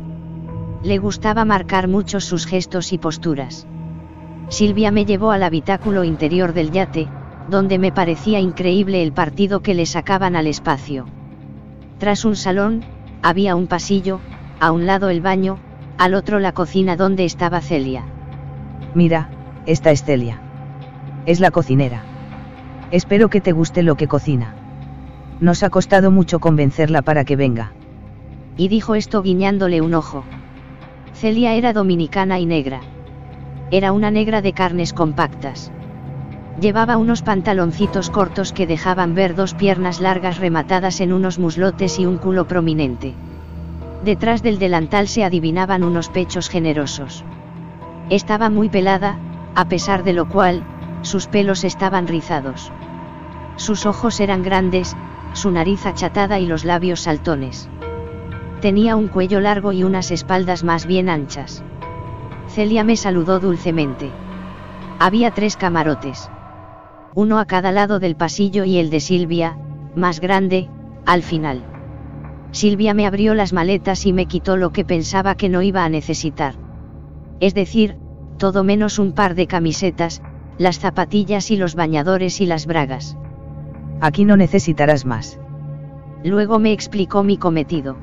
Le gustaba marcar mucho sus gestos y posturas. Silvia me llevó al habitáculo interior del yate, donde me parecía increíble el partido que le sacaban al espacio. Tras un salón, había un pasillo, a un lado el baño, al otro la cocina donde estaba Celia. Mira, esta es Celia. Es la cocinera. Espero que te guste lo que cocina. Nos ha costado mucho convencerla para que venga. Y dijo esto guiñándole un ojo. Celia era dominicana y negra. Era una negra de carnes compactas. Llevaba unos pantaloncitos cortos que dejaban ver dos piernas largas rematadas en unos muslotes y un culo prominente. Detrás del delantal se adivinaban unos pechos generosos. Estaba muy pelada, a pesar de lo cual, sus pelos estaban rizados. Sus ojos eran grandes, su nariz achatada y los labios saltones. Tenía un cuello largo y unas espaldas más bien anchas. Celia me saludó dulcemente. Había tres camarotes. Uno a cada lado del pasillo y el de Silvia, más grande, al final. Silvia me abrió las maletas y me quitó lo que pensaba que no iba a necesitar. Es decir, todo menos un par de camisetas, las zapatillas y los bañadores y las bragas. Aquí no necesitarás más. Luego me explicó mi cometido.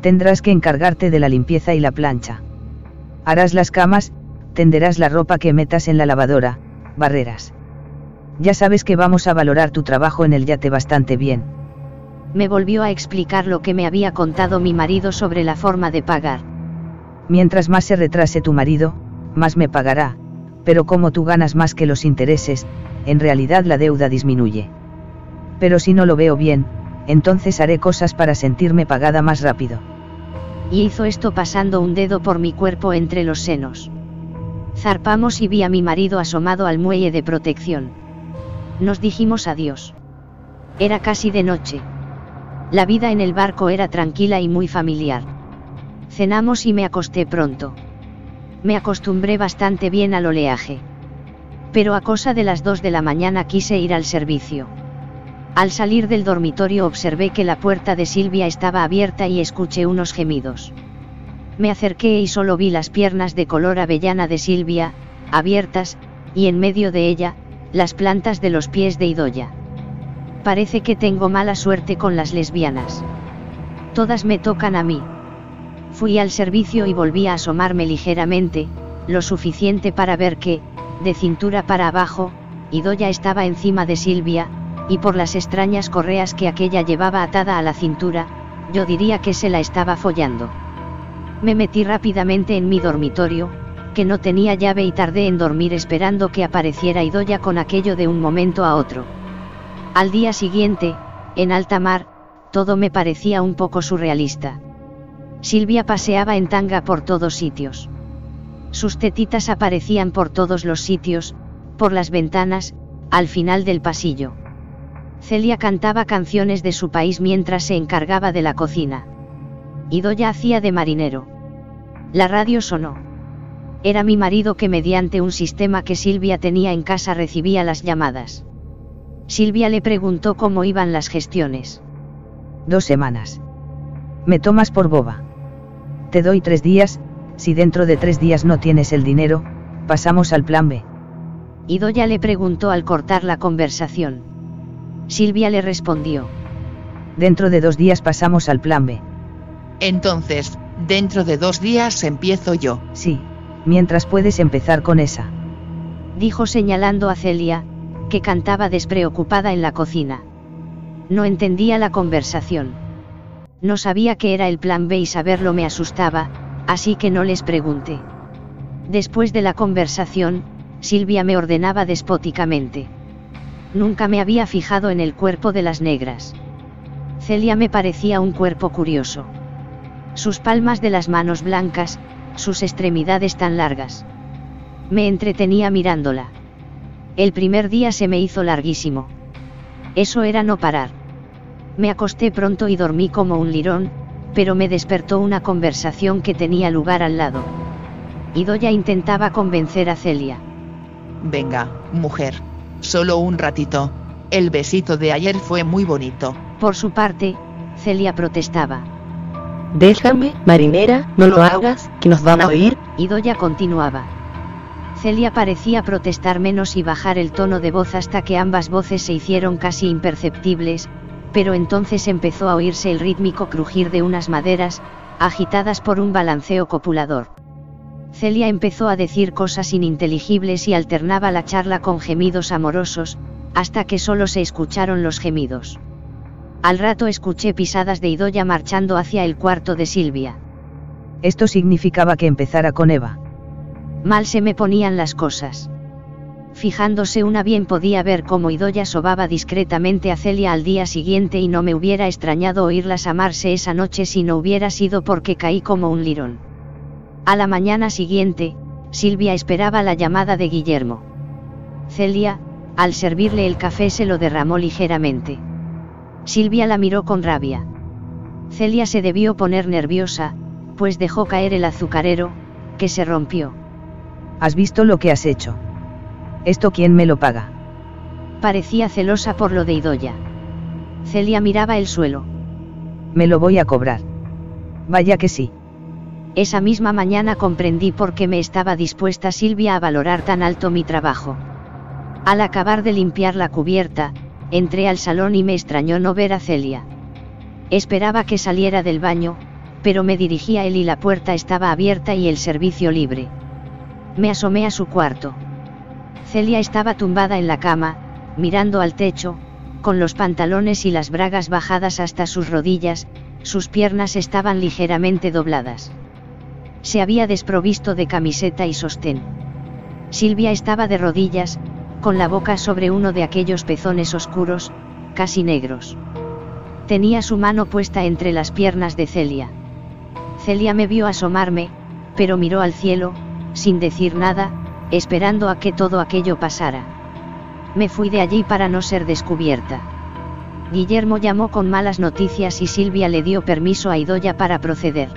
Tendrás que encargarte de la limpieza y la plancha. Harás las camas, tenderás la ropa que metas en la lavadora, barreras. Ya sabes que vamos a valorar tu trabajo en el yate bastante bien. Me volvió a explicar lo que me había contado mi marido sobre la forma de pagar. Mientras más se retrase tu marido, más me pagará, pero como tú ganas más que los intereses, en realidad la deuda disminuye. Pero si no lo veo bien, entonces haré cosas para sentirme pagada más rápido. Y hizo esto pasando un dedo por mi cuerpo entre los senos. Zarpamos y vi a mi marido asomado al muelle de protección. Nos dijimos adiós. Era casi de noche. La vida en el barco era tranquila y muy familiar. Cenamos y me acosté pronto. Me acostumbré bastante bien al oleaje. Pero a cosa de las 2 de la mañana quise ir al servicio. Al salir del dormitorio observé que la puerta de Silvia estaba abierta y escuché unos gemidos. Me acerqué y solo vi las piernas de color avellana de Silvia, abiertas, y en medio de ella, las plantas de los pies de Idoya. Parece que tengo mala suerte con las lesbianas. Todas me tocan a mí. Fui al servicio y volví a asomarme ligeramente, lo suficiente para ver que, de cintura para abajo, Idoya estaba encima de Silvia, y por las extrañas correas que aquella llevaba atada a la cintura, yo diría que se la estaba follando. Me metí rápidamente en mi dormitorio, que no tenía llave y tardé en dormir esperando que apareciera Idoya con aquello de un momento a otro. Al día siguiente, en alta mar, todo me parecía un poco surrealista. Silvia paseaba en tanga por todos sitios. Sus tetitas aparecían por todos los sitios, por las ventanas, al final del pasillo. Celia cantaba canciones de su país mientras se encargaba de la cocina. Idoya hacía de marinero. La radio sonó. Era mi marido que mediante un sistema que Silvia tenía en casa recibía las llamadas. Silvia le preguntó cómo iban las gestiones. Dos semanas. Me tomas por boba. Te doy tres días, si dentro de tres días no tienes el dinero, pasamos al plan B. Idoya le preguntó al cortar la conversación. Silvia le respondió. Dentro de dos días pasamos al plan B. Entonces, dentro de dos días empiezo yo. Sí, mientras puedes empezar con esa. Dijo señalando a Celia, que cantaba despreocupada en la cocina. No entendía la conversación. No sabía qué era el plan B y saberlo me asustaba, así que no les pregunté. Después de la conversación, Silvia me ordenaba despóticamente. Nunca me había fijado en el cuerpo de las negras. Celia me parecía un cuerpo curioso. Sus palmas de las manos blancas, sus extremidades tan largas. Me entretenía mirándola. El primer día se me hizo larguísimo. Eso era no parar. Me acosté pronto y dormí como un lirón, pero me despertó una conversación que tenía lugar al lado. Idoya intentaba convencer a Celia. Venga, mujer, Solo un ratito. El besito de ayer fue muy bonito. Por su parte, Celia protestaba. Déjame, marinera, no lo hagas, que nos van a oír. Y Doya continuaba. Celia parecía protestar menos y bajar el tono de voz hasta que ambas voces se hicieron casi imperceptibles, pero entonces empezó a oírse el rítmico crujir de unas maderas, agitadas por un balanceo copulador. Celia empezó a decir cosas ininteligibles y alternaba la charla con gemidos amorosos, hasta que solo se escucharon los gemidos. Al rato escuché pisadas de Idoya marchando hacia el cuarto de Silvia. Esto significaba que empezara con Eva. Mal se me ponían las cosas. Fijándose una bien podía ver cómo Idoya sobaba discretamente a Celia al día siguiente y no me hubiera extrañado oírlas amarse esa noche si no hubiera sido porque caí como un lirón. A la mañana siguiente, Silvia esperaba la llamada de Guillermo. Celia, al servirle el café se lo derramó ligeramente. Silvia la miró con rabia. Celia se debió poner nerviosa, pues dejó caer el azucarero, que se rompió. ¿Has visto lo que has hecho? ¿Esto quién me lo paga? Parecía celosa por lo de Idoya. Celia miraba el suelo. Me lo voy a cobrar. Vaya que sí. Esa misma mañana comprendí por qué me estaba dispuesta Silvia a valorar tan alto mi trabajo. Al acabar de limpiar la cubierta, entré al salón y me extrañó no ver a Celia. Esperaba que saliera del baño, pero me dirigí a él y la puerta estaba abierta y el servicio libre. Me asomé a su cuarto. Celia estaba tumbada en la cama, mirando al techo, con los pantalones y las bragas bajadas hasta sus rodillas, sus piernas estaban ligeramente dobladas. Se había desprovisto de camiseta y sostén. Silvia estaba de rodillas, con la boca sobre uno de aquellos pezones oscuros, casi negros. Tenía su mano puesta entre las piernas de Celia. Celia me vio asomarme, pero miró al cielo, sin decir nada, esperando a que todo aquello pasara. Me fui de allí para no ser descubierta. Guillermo llamó con malas noticias y Silvia le dio permiso a Idoya para proceder.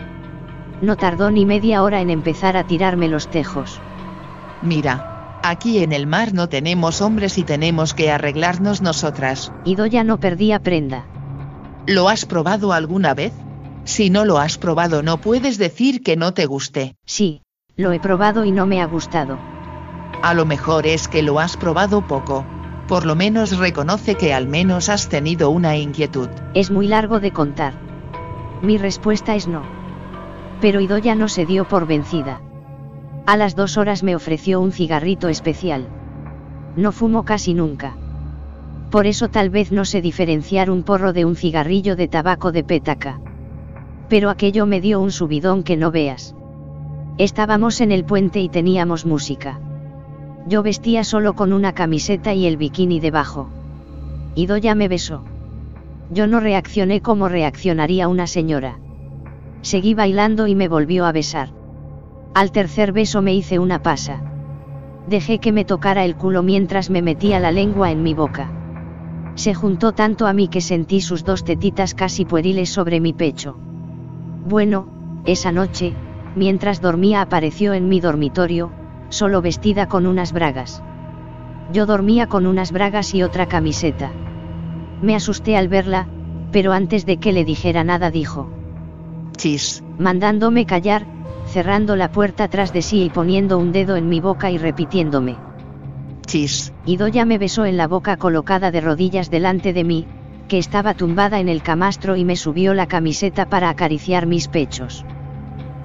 No tardó ni media hora en empezar a tirarme los tejos. Mira, aquí en el mar no tenemos hombres y tenemos que arreglarnos nosotras. Idoya no perdía prenda. ¿Lo has probado alguna vez? Si no lo has probado no puedes decir que no te guste. Sí, lo he probado y no me ha gustado. A lo mejor es que lo has probado poco. Por lo menos reconoce que al menos has tenido una inquietud. Es muy largo de contar. Mi respuesta es no. Pero Idoya no se dio por vencida. A las dos horas me ofreció un cigarrito especial. No fumo casi nunca. Por eso tal vez no sé diferenciar un porro de un cigarrillo de tabaco de pétaca. Pero aquello me dio un subidón que no veas. Estábamos en el puente y teníamos música. Yo vestía solo con una camiseta y el bikini debajo. Idoya me besó. Yo no reaccioné como reaccionaría una señora. Seguí bailando y me volvió a besar. Al tercer beso me hice una pasa. Dejé que me tocara el culo mientras me metía la lengua en mi boca. Se juntó tanto a mí que sentí sus dos tetitas casi pueriles sobre mi pecho. Bueno, esa noche, mientras dormía apareció en mi dormitorio, solo vestida con unas bragas. Yo dormía con unas bragas y otra camiseta. Me asusté al verla, pero antes de que le dijera nada dijo. Chis. Mandándome callar, cerrando la puerta tras de sí y poniendo un dedo en mi boca y repitiéndome. Chis. Idoya me besó en la boca colocada de rodillas delante de mí, que estaba tumbada en el camastro y me subió la camiseta para acariciar mis pechos.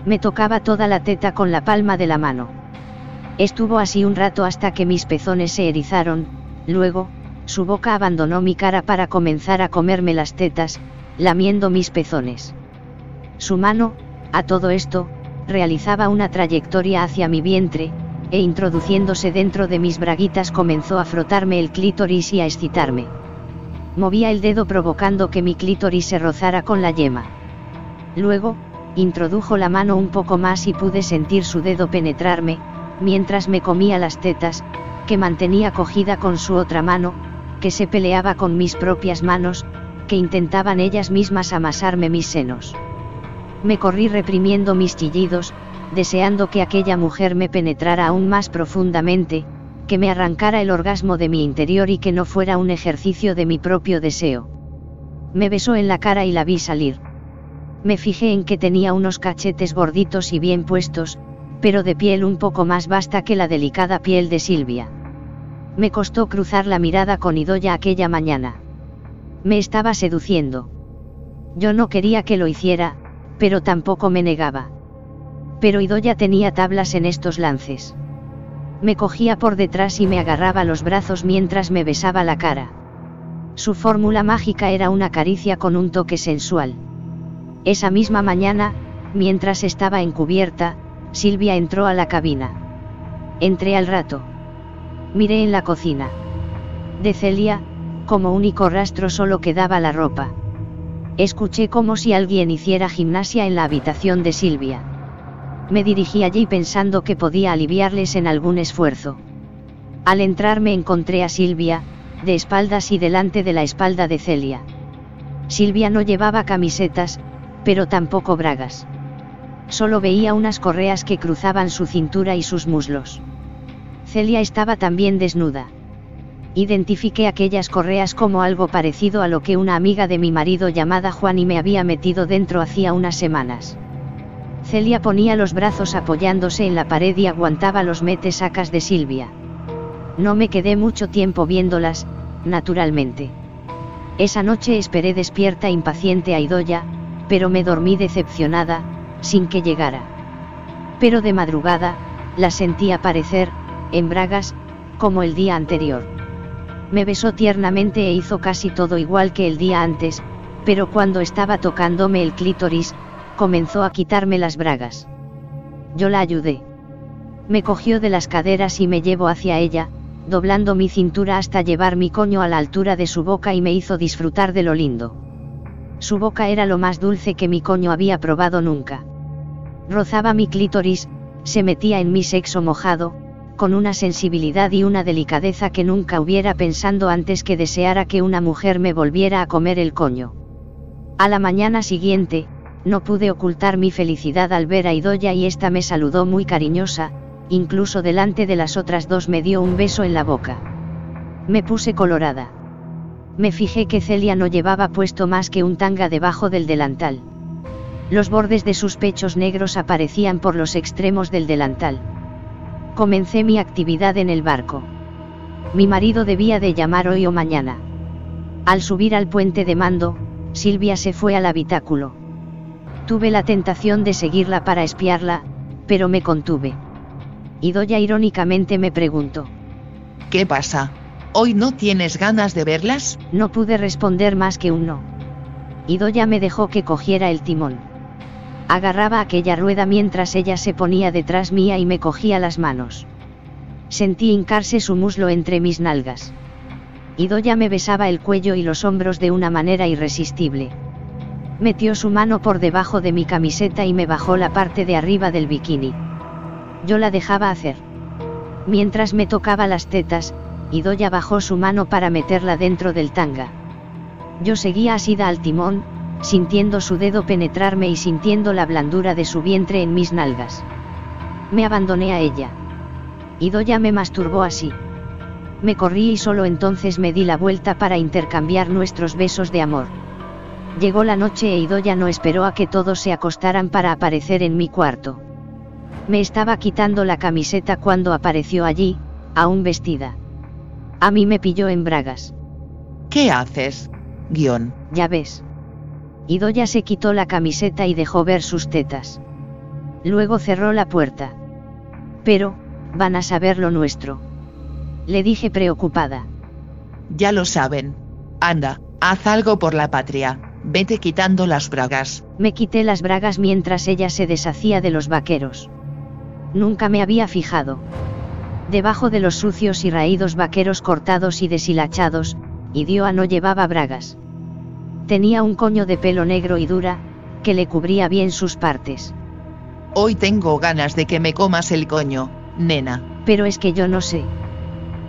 Me tocaba toda la teta con la palma de la mano. Estuvo así un rato hasta que mis pezones se erizaron, luego, su boca abandonó mi cara para comenzar a comerme las tetas, lamiendo mis pezones. Su mano, a todo esto, realizaba una trayectoria hacia mi vientre, e introduciéndose dentro de mis braguitas comenzó a frotarme el clítoris y a excitarme. Movía el dedo provocando que mi clítoris se rozara con la yema. Luego, introdujo la mano un poco más y pude sentir su dedo penetrarme, mientras me comía las tetas, que mantenía cogida con su otra mano, que se peleaba con mis propias manos, que intentaban ellas mismas amasarme mis senos. Me corrí reprimiendo mis chillidos, deseando que aquella mujer me penetrara aún más profundamente, que me arrancara el orgasmo de mi interior y que no fuera un ejercicio de mi propio deseo. Me besó en la cara y la vi salir. Me fijé en que tenía unos cachetes gorditos y bien puestos, pero de piel un poco más vasta que la delicada piel de Silvia. Me costó cruzar la mirada con Idoya aquella mañana. Me estaba seduciendo. Yo no quería que lo hiciera, pero tampoco me negaba. Pero Idoya tenía tablas en estos lances. Me cogía por detrás y me agarraba los brazos mientras me besaba la cara. Su fórmula mágica era una caricia con un toque sensual. Esa misma mañana, mientras estaba encubierta, Silvia entró a la cabina. Entré al rato. Miré en la cocina. De Celia, como único rastro solo quedaba la ropa. Escuché como si alguien hiciera gimnasia en la habitación de Silvia. Me dirigí allí pensando que podía aliviarles en algún esfuerzo. Al entrar me encontré a Silvia, de espaldas y delante de la espalda de Celia. Silvia no llevaba camisetas, pero tampoco bragas. Solo veía unas correas que cruzaban su cintura y sus muslos. Celia estaba también desnuda. Identifiqué aquellas correas como algo parecido a lo que una amiga de mi marido llamada Juan y me había metido dentro hacía unas semanas. Celia ponía los brazos apoyándose en la pared y aguantaba los metesacas de Silvia. No me quedé mucho tiempo viéndolas, naturalmente. Esa noche esperé despierta impaciente a Idoya, pero me dormí decepcionada, sin que llegara. Pero de madrugada, la sentí aparecer, en bragas, como el día anterior. Me besó tiernamente e hizo casi todo igual que el día antes, pero cuando estaba tocándome el clítoris, comenzó a quitarme las bragas. Yo la ayudé. Me cogió de las caderas y me llevó hacia ella, doblando mi cintura hasta llevar mi coño a la altura de su boca y me hizo disfrutar de lo lindo. Su boca era lo más dulce que mi coño había probado nunca. Rozaba mi clítoris, se metía en mi sexo mojado, con una sensibilidad y una delicadeza que nunca hubiera pensado antes que deseara que una mujer me volviera a comer el coño. A la mañana siguiente, no pude ocultar mi felicidad al ver a Idoya y esta me saludó muy cariñosa, incluso delante de las otras dos me dio un beso en la boca. Me puse colorada. Me fijé que Celia no llevaba puesto más que un tanga debajo del delantal. Los bordes de sus pechos negros aparecían por los extremos del delantal. Comencé mi actividad en el barco. Mi marido debía de llamar hoy o mañana. Al subir al puente de mando, Silvia se fue al habitáculo. Tuve la tentación de seguirla para espiarla, pero me contuve. Idoya irónicamente me preguntó. ¿Qué pasa? ¿Hoy no tienes ganas de verlas? No pude responder más que un no. Idoya me dejó que cogiera el timón. Agarraba aquella rueda mientras ella se ponía detrás mía y me cogía las manos. Sentí hincarse su muslo entre mis nalgas. Idoya me besaba el cuello y los hombros de una manera irresistible. Metió su mano por debajo de mi camiseta y me bajó la parte de arriba del bikini. Yo la dejaba hacer. Mientras me tocaba las tetas, Idoya bajó su mano para meterla dentro del tanga. Yo seguía asida al timón, sintiendo su dedo penetrarme y sintiendo la blandura de su vientre en mis nalgas. Me abandoné a ella. Idoya me masturbó así. Me corrí y solo entonces me di la vuelta para intercambiar nuestros besos de amor. Llegó la noche e Idoya no esperó a que todos se acostaran para aparecer en mi cuarto. Me estaba quitando la camiseta cuando apareció allí, aún vestida. A mí me pilló en bragas. ¿Qué haces? Guión. Ya ves. Idoya se quitó la camiseta y dejó ver sus tetas. Luego cerró la puerta. Pero, van a saber lo nuestro. Le dije preocupada. Ya lo saben. Anda, haz algo por la patria. Vete quitando las bragas. Me quité las bragas mientras ella se deshacía de los vaqueros. Nunca me había fijado. Debajo de los sucios y raídos vaqueros cortados y deshilachados, Idioa no llevaba bragas. Tenía un coño de pelo negro y dura, que le cubría bien sus partes. Hoy tengo ganas de que me comas el coño, nena. Pero es que yo no sé.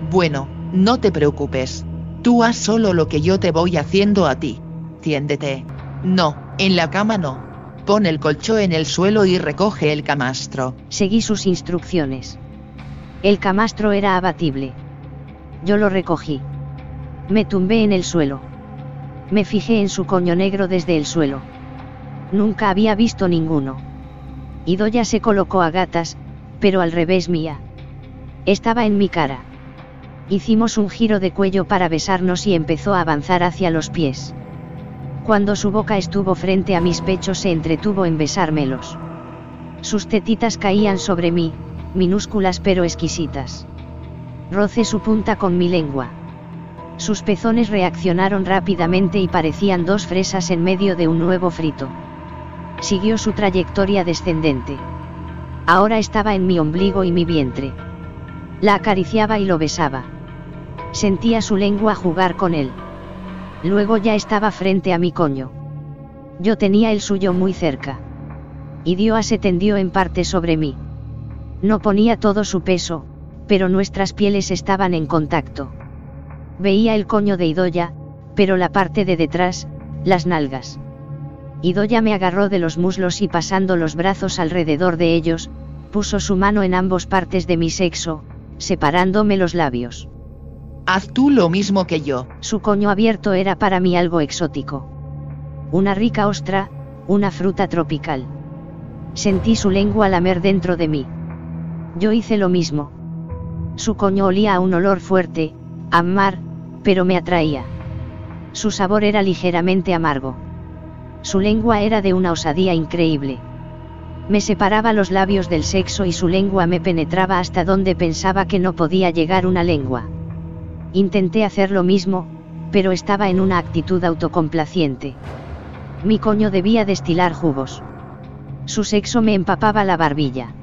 Bueno, no te preocupes. Tú haz solo lo que yo te voy haciendo a ti. Tiéndete. No, en la cama no. Pon el colchón en el suelo y recoge el camastro. Seguí sus instrucciones. El camastro era abatible. Yo lo recogí. Me tumbé en el suelo. Me fijé en su coño negro desde el suelo. Nunca había visto ninguno. Idoya se colocó a gatas, pero al revés mía. Estaba en mi cara. Hicimos un giro de cuello para besarnos y empezó a avanzar hacia los pies. Cuando su boca estuvo frente a mis pechos se entretuvo en besármelos. Sus tetitas caían sobre mí, minúsculas pero exquisitas. Roce su punta con mi lengua. Sus pezones reaccionaron rápidamente y parecían dos fresas en medio de un nuevo frito. Siguió su trayectoria descendente. Ahora estaba en mi ombligo y mi vientre. La acariciaba y lo besaba. Sentía su lengua jugar con él. Luego ya estaba frente a mi coño. Yo tenía el suyo muy cerca. Idioa se tendió en parte sobre mí. No ponía todo su peso, pero nuestras pieles estaban en contacto. Veía el coño de Idoya, pero la parte de detrás, las nalgas. Idoya me agarró de los muslos y pasando los brazos alrededor de ellos, puso su mano en ambos partes de mi sexo, separándome los labios. Haz tú lo mismo que yo. Su coño abierto era para mí algo exótico. Una rica ostra, una fruta tropical. Sentí su lengua lamer dentro de mí. Yo hice lo mismo. Su coño olía a un olor fuerte, a mar, pero me atraía. Su sabor era ligeramente amargo. Su lengua era de una osadía increíble. Me separaba los labios del sexo y su lengua me penetraba hasta donde pensaba que no podía llegar una lengua. Intenté hacer lo mismo, pero estaba en una actitud autocomplaciente. Mi coño debía destilar jugos. Su sexo me empapaba la barbilla.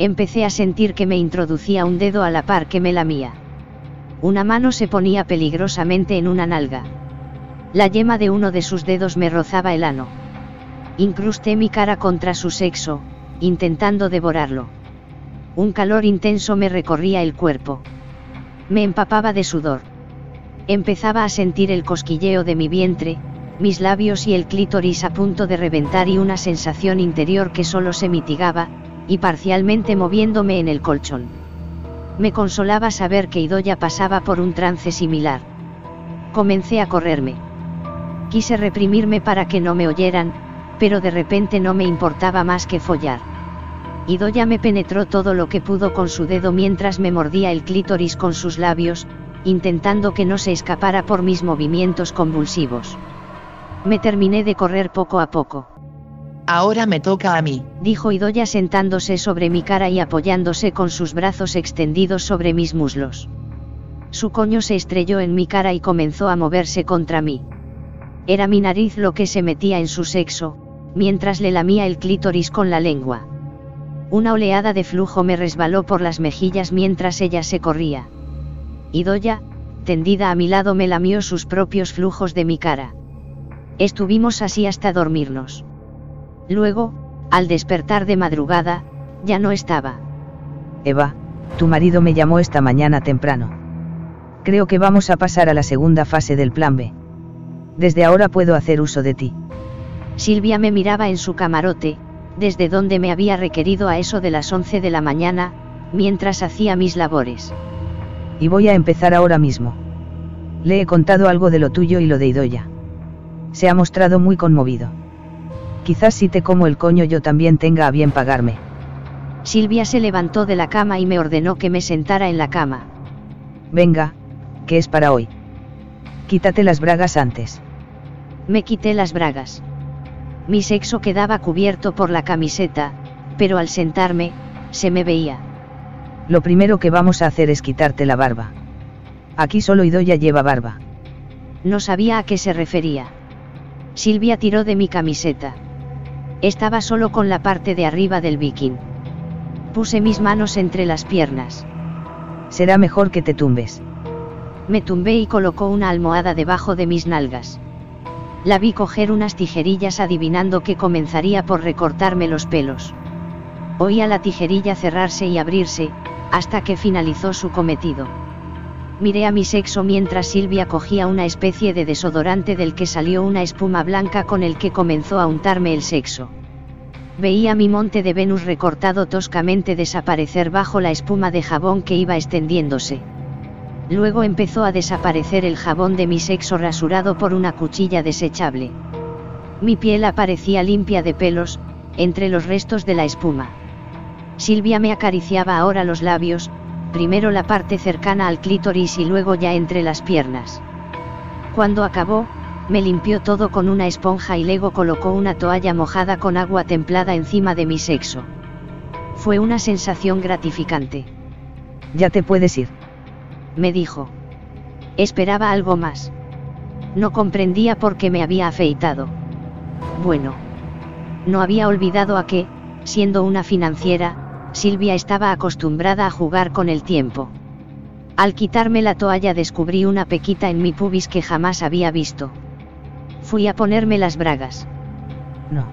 Empecé a sentir que me introducía un dedo a la par que me lamía. Una mano se ponía peligrosamente en una nalga. La yema de uno de sus dedos me rozaba el ano. Incrusté mi cara contra su sexo, intentando devorarlo. Un calor intenso me recorría el cuerpo. Me empapaba de sudor. Empezaba a sentir el cosquilleo de mi vientre, mis labios y el clítoris a punto de reventar y una sensación interior que solo se mitigaba, y parcialmente moviéndome en el colchón. Me consolaba saber que Idoya pasaba por un trance similar. Comencé a correrme. Quise reprimirme para que no me oyeran, pero de repente no me importaba más que follar. Idoya me penetró todo lo que pudo con su dedo mientras me mordía el clítoris con sus labios, intentando que no se escapara por mis movimientos convulsivos. Me terminé de correr poco a poco. Ahora me toca a mí, dijo Idoya sentándose sobre mi cara y apoyándose con sus brazos extendidos sobre mis muslos. Su coño se estrelló en mi cara y comenzó a moverse contra mí. Era mi nariz lo que se metía en su sexo, mientras le lamía el clítoris con la lengua. Una oleada de flujo me resbaló por las mejillas mientras ella se corría. Idoya, tendida a mi lado, me lamió sus propios flujos de mi cara. Estuvimos así hasta dormirnos. Luego, al despertar de madrugada, ya no estaba. Eva, tu marido me llamó esta mañana temprano. Creo que vamos a pasar a la segunda fase del plan B. Desde ahora puedo hacer uso de ti. Silvia me miraba en su camarote, desde donde me había requerido a eso de las 11 de la mañana, mientras hacía mis labores. Y voy a empezar ahora mismo. Le he contado algo de lo tuyo y lo de Idoya. Se ha mostrado muy conmovido. Quizás si te como el coño yo también tenga a bien pagarme. Silvia se levantó de la cama y me ordenó que me sentara en la cama. Venga, que es para hoy. Quítate las bragas antes. Me quité las bragas. Mi sexo quedaba cubierto por la camiseta, pero al sentarme, se me veía. Lo primero que vamos a hacer es quitarte la barba. Aquí solo Idoya lleva barba. No sabía a qué se refería. Silvia tiró de mi camiseta. Estaba solo con la parte de arriba del viking. Puse mis manos entre las piernas. Será mejor que te tumbes. Me tumbé y colocó una almohada debajo de mis nalgas. La vi coger unas tijerillas adivinando que comenzaría por recortarme los pelos. Oía la tijerilla cerrarse y abrirse, hasta que finalizó su cometido. Miré a mi sexo mientras Silvia cogía una especie de desodorante del que salió una espuma blanca con el que comenzó a untarme el sexo. Veía mi monte de Venus recortado toscamente desaparecer bajo la espuma de jabón que iba extendiéndose. Luego empezó a desaparecer el jabón de mi sexo rasurado por una cuchilla desechable. Mi piel aparecía limpia de pelos, entre los restos de la espuma. Silvia me acariciaba ahora los labios, primero la parte cercana al clítoris y luego ya entre las piernas. Cuando acabó, me limpió todo con una esponja y luego colocó una toalla mojada con agua templada encima de mi sexo. Fue una sensación gratificante. Ya te puedes ir. Me dijo. Esperaba algo más. No comprendía por qué me había afeitado. Bueno. No había olvidado a que, siendo una financiera, Silvia estaba acostumbrada a jugar con el tiempo. Al quitarme la toalla descubrí una pequita en mi pubis que jamás había visto. Fui a ponerme las bragas. No.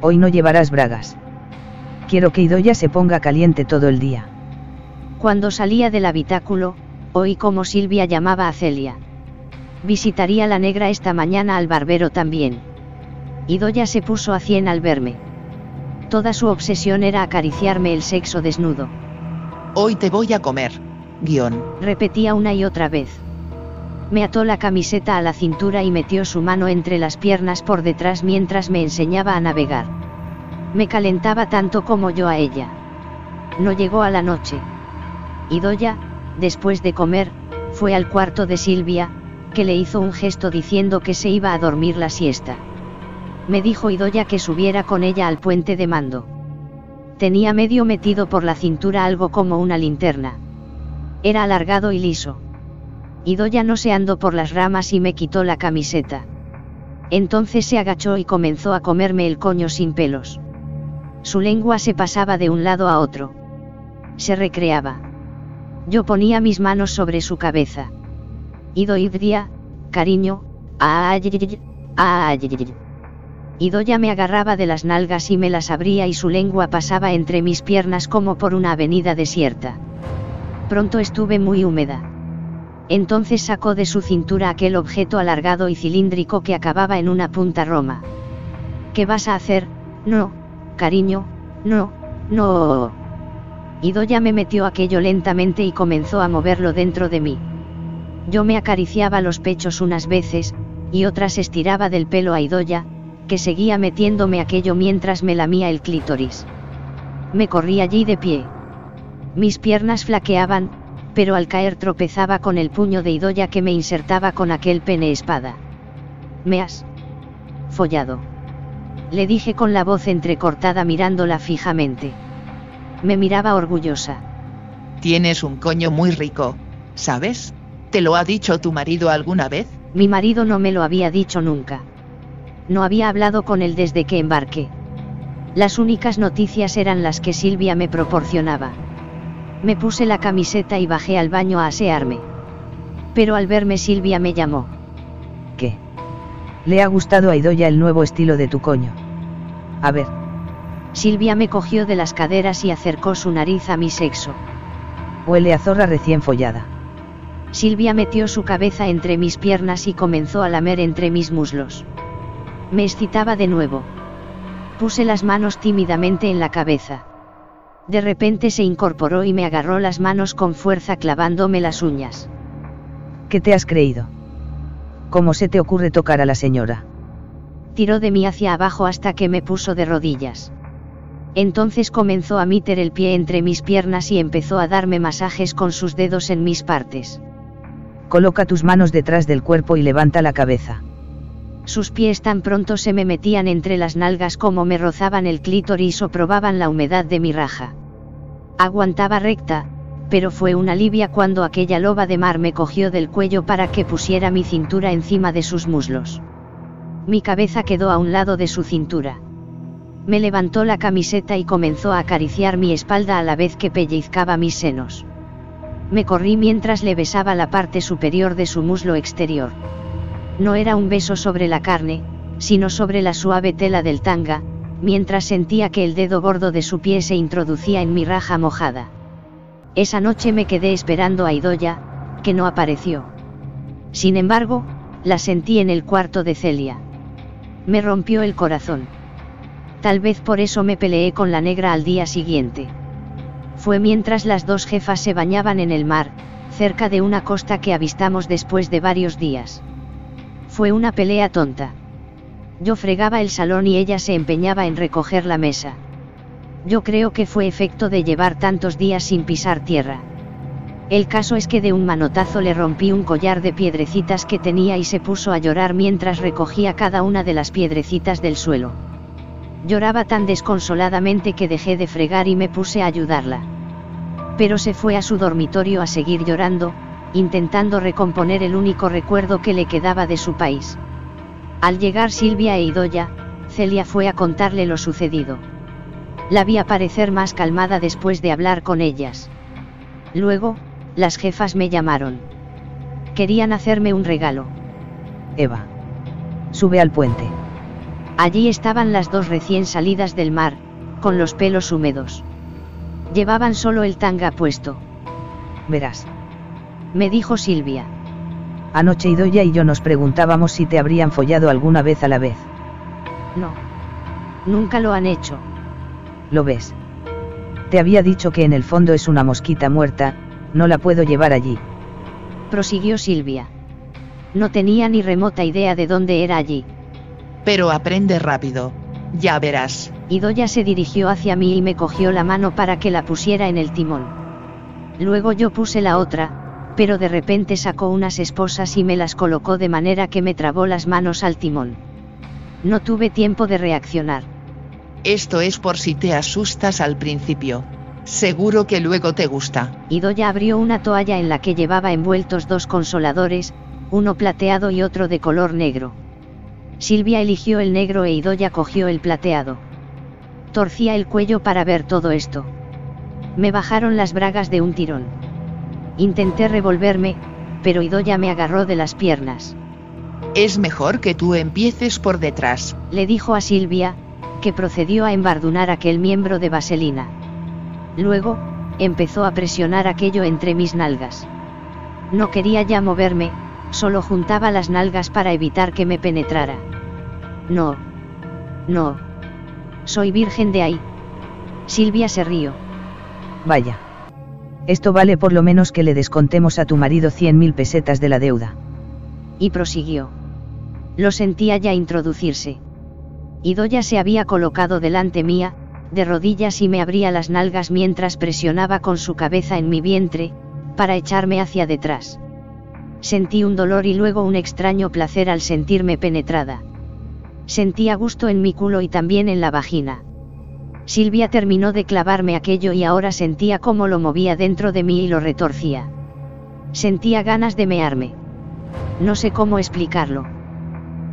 Hoy no llevarás bragas. Quiero que Idoya se ponga caliente todo el día. Cuando salía del habitáculo, oí como Silvia llamaba a Celia. Visitaría la negra esta mañana al barbero también. Idoya se puso a cien al verme. Toda su obsesión era acariciarme el sexo desnudo. Hoy te voy a comer. Guión. Repetía una y otra vez. Me ató la camiseta a la cintura y metió su mano entre las piernas por detrás mientras me enseñaba a navegar. Me calentaba tanto como yo a ella. No llegó a la noche. Idoya, después de comer, fue al cuarto de Silvia, que le hizo un gesto diciendo que se iba a dormir la siesta. Me dijo Idoya que subiera con ella al puente de mando. Tenía medio metido por la cintura algo como una linterna. Era alargado y liso. Idoya no se andó por las ramas y me quitó la camiseta. Entonces se agachó y comenzó a comerme el coño sin pelos. Su lengua se pasaba de un lado a otro. Se recreaba. Yo ponía mis manos sobre su cabeza. Ido Idria, cariño, Idoya me agarraba de las nalgas y me las abría y su lengua pasaba entre mis piernas como por una avenida desierta. Pronto estuve muy húmeda. Entonces sacó de su cintura aquel objeto alargado y cilíndrico que acababa en una punta roma. ¿Qué vas a hacer? No, cariño, no, no. Idoya me metió aquello lentamente y comenzó a moverlo dentro de mí. Yo me acariciaba los pechos unas veces, y otras estiraba del pelo a Idoya, que seguía metiéndome aquello mientras me lamía el clítoris. Me corrí allí de pie. Mis piernas flaqueaban, pero al caer tropezaba con el puño de Idoya que me insertaba con aquel pene espada. ¿Me has follado? le dije con la voz entrecortada mirándola fijamente. Me miraba orgullosa. Tienes un coño muy rico, ¿sabes? ¿Te lo ha dicho tu marido alguna vez? Mi marido no me lo había dicho nunca. No había hablado con él desde que embarqué. Las únicas noticias eran las que Silvia me proporcionaba. Me puse la camiseta y bajé al baño a asearme. Pero al verme Silvia me llamó. ¿Qué? Le ha gustado a Idoya el nuevo estilo de tu coño. A ver. Silvia me cogió de las caderas y acercó su nariz a mi sexo. Huele a zorra recién follada. Silvia metió su cabeza entre mis piernas y comenzó a lamer entre mis muslos. Me excitaba de nuevo. Puse las manos tímidamente en la cabeza. De repente se incorporó y me agarró las manos con fuerza clavándome las uñas. ¿Qué te has creído? ¿Cómo se te ocurre tocar a la señora? tiró de mí hacia abajo hasta que me puso de rodillas. Entonces comenzó a meter el pie entre mis piernas y empezó a darme masajes con sus dedos en mis partes. Coloca tus manos detrás del cuerpo y levanta la cabeza. Sus pies tan pronto se me metían entre las nalgas como me rozaban el clítoris o probaban la humedad de mi raja. Aguantaba recta, pero fue una alivia cuando aquella loba de mar me cogió del cuello para que pusiera mi cintura encima de sus muslos. Mi cabeza quedó a un lado de su cintura. Me levantó la camiseta y comenzó a acariciar mi espalda a la vez que pellizcaba mis senos. Me corrí mientras le besaba la parte superior de su muslo exterior. No era un beso sobre la carne, sino sobre la suave tela del tanga, mientras sentía que el dedo gordo de su pie se introducía en mi raja mojada. Esa noche me quedé esperando a Idoya, que no apareció. Sin embargo, la sentí en el cuarto de Celia. Me rompió el corazón. Tal vez por eso me peleé con la negra al día siguiente. Fue mientras las dos jefas se bañaban en el mar, cerca de una costa que avistamos después de varios días. Fue una pelea tonta. Yo fregaba el salón y ella se empeñaba en recoger la mesa. Yo creo que fue efecto de llevar tantos días sin pisar tierra. El caso es que de un manotazo le rompí un collar de piedrecitas que tenía y se puso a llorar mientras recogía cada una de las piedrecitas del suelo. Lloraba tan desconsoladamente que dejé de fregar y me puse a ayudarla. Pero se fue a su dormitorio a seguir llorando, intentando recomponer el único recuerdo que le quedaba de su país. Al llegar Silvia e Idoya, Celia fue a contarle lo sucedido. La vi aparecer más calmada después de hablar con ellas. Luego, las jefas me llamaron. Querían hacerme un regalo. Eva. Sube al puente. Allí estaban las dos recién salidas del mar, con los pelos húmedos. Llevaban solo el tanga puesto. Verás. Me dijo Silvia. Anoche Idoya y yo nos preguntábamos si te habrían follado alguna vez a la vez. No. Nunca lo han hecho. ¿Lo ves? Te había dicho que en el fondo es una mosquita muerta, no la puedo llevar allí. Prosiguió Silvia. No tenía ni remota idea de dónde era allí. Pero aprende rápido. Ya verás. Idoya se dirigió hacia mí y me cogió la mano para que la pusiera en el timón. Luego yo puse la otra, pero de repente sacó unas esposas y me las colocó de manera que me trabó las manos al timón. No tuve tiempo de reaccionar. Esto es por si te asustas al principio. Seguro que luego te gusta. Idoya abrió una toalla en la que llevaba envueltos dos consoladores, uno plateado y otro de color negro. Silvia eligió el negro e Idoya cogió el plateado. Torcía el cuello para ver todo esto. Me bajaron las bragas de un tirón. Intenté revolverme, pero Idoya me agarró de las piernas. Es mejor que tú empieces por detrás. Le dijo a Silvia, que procedió a embardunar aquel miembro de vaselina. Luego, empezó a presionar aquello entre mis nalgas. No quería ya moverme, solo juntaba las nalgas para evitar que me penetrara. No. No. Soy virgen de ahí. Silvia se rió. Vaya. Esto vale por lo menos que le descontemos a tu marido cien mil pesetas de la deuda. Y prosiguió. Lo sentía ya introducirse. Idoya se había colocado delante mía, de rodillas y me abría las nalgas mientras presionaba con su cabeza en mi vientre, para echarme hacia detrás. Sentí un dolor y luego un extraño placer al sentirme penetrada. Sentía gusto en mi culo y también en la vagina. Silvia terminó de clavarme aquello y ahora sentía cómo lo movía dentro de mí y lo retorcía. Sentía ganas de mearme. No sé cómo explicarlo.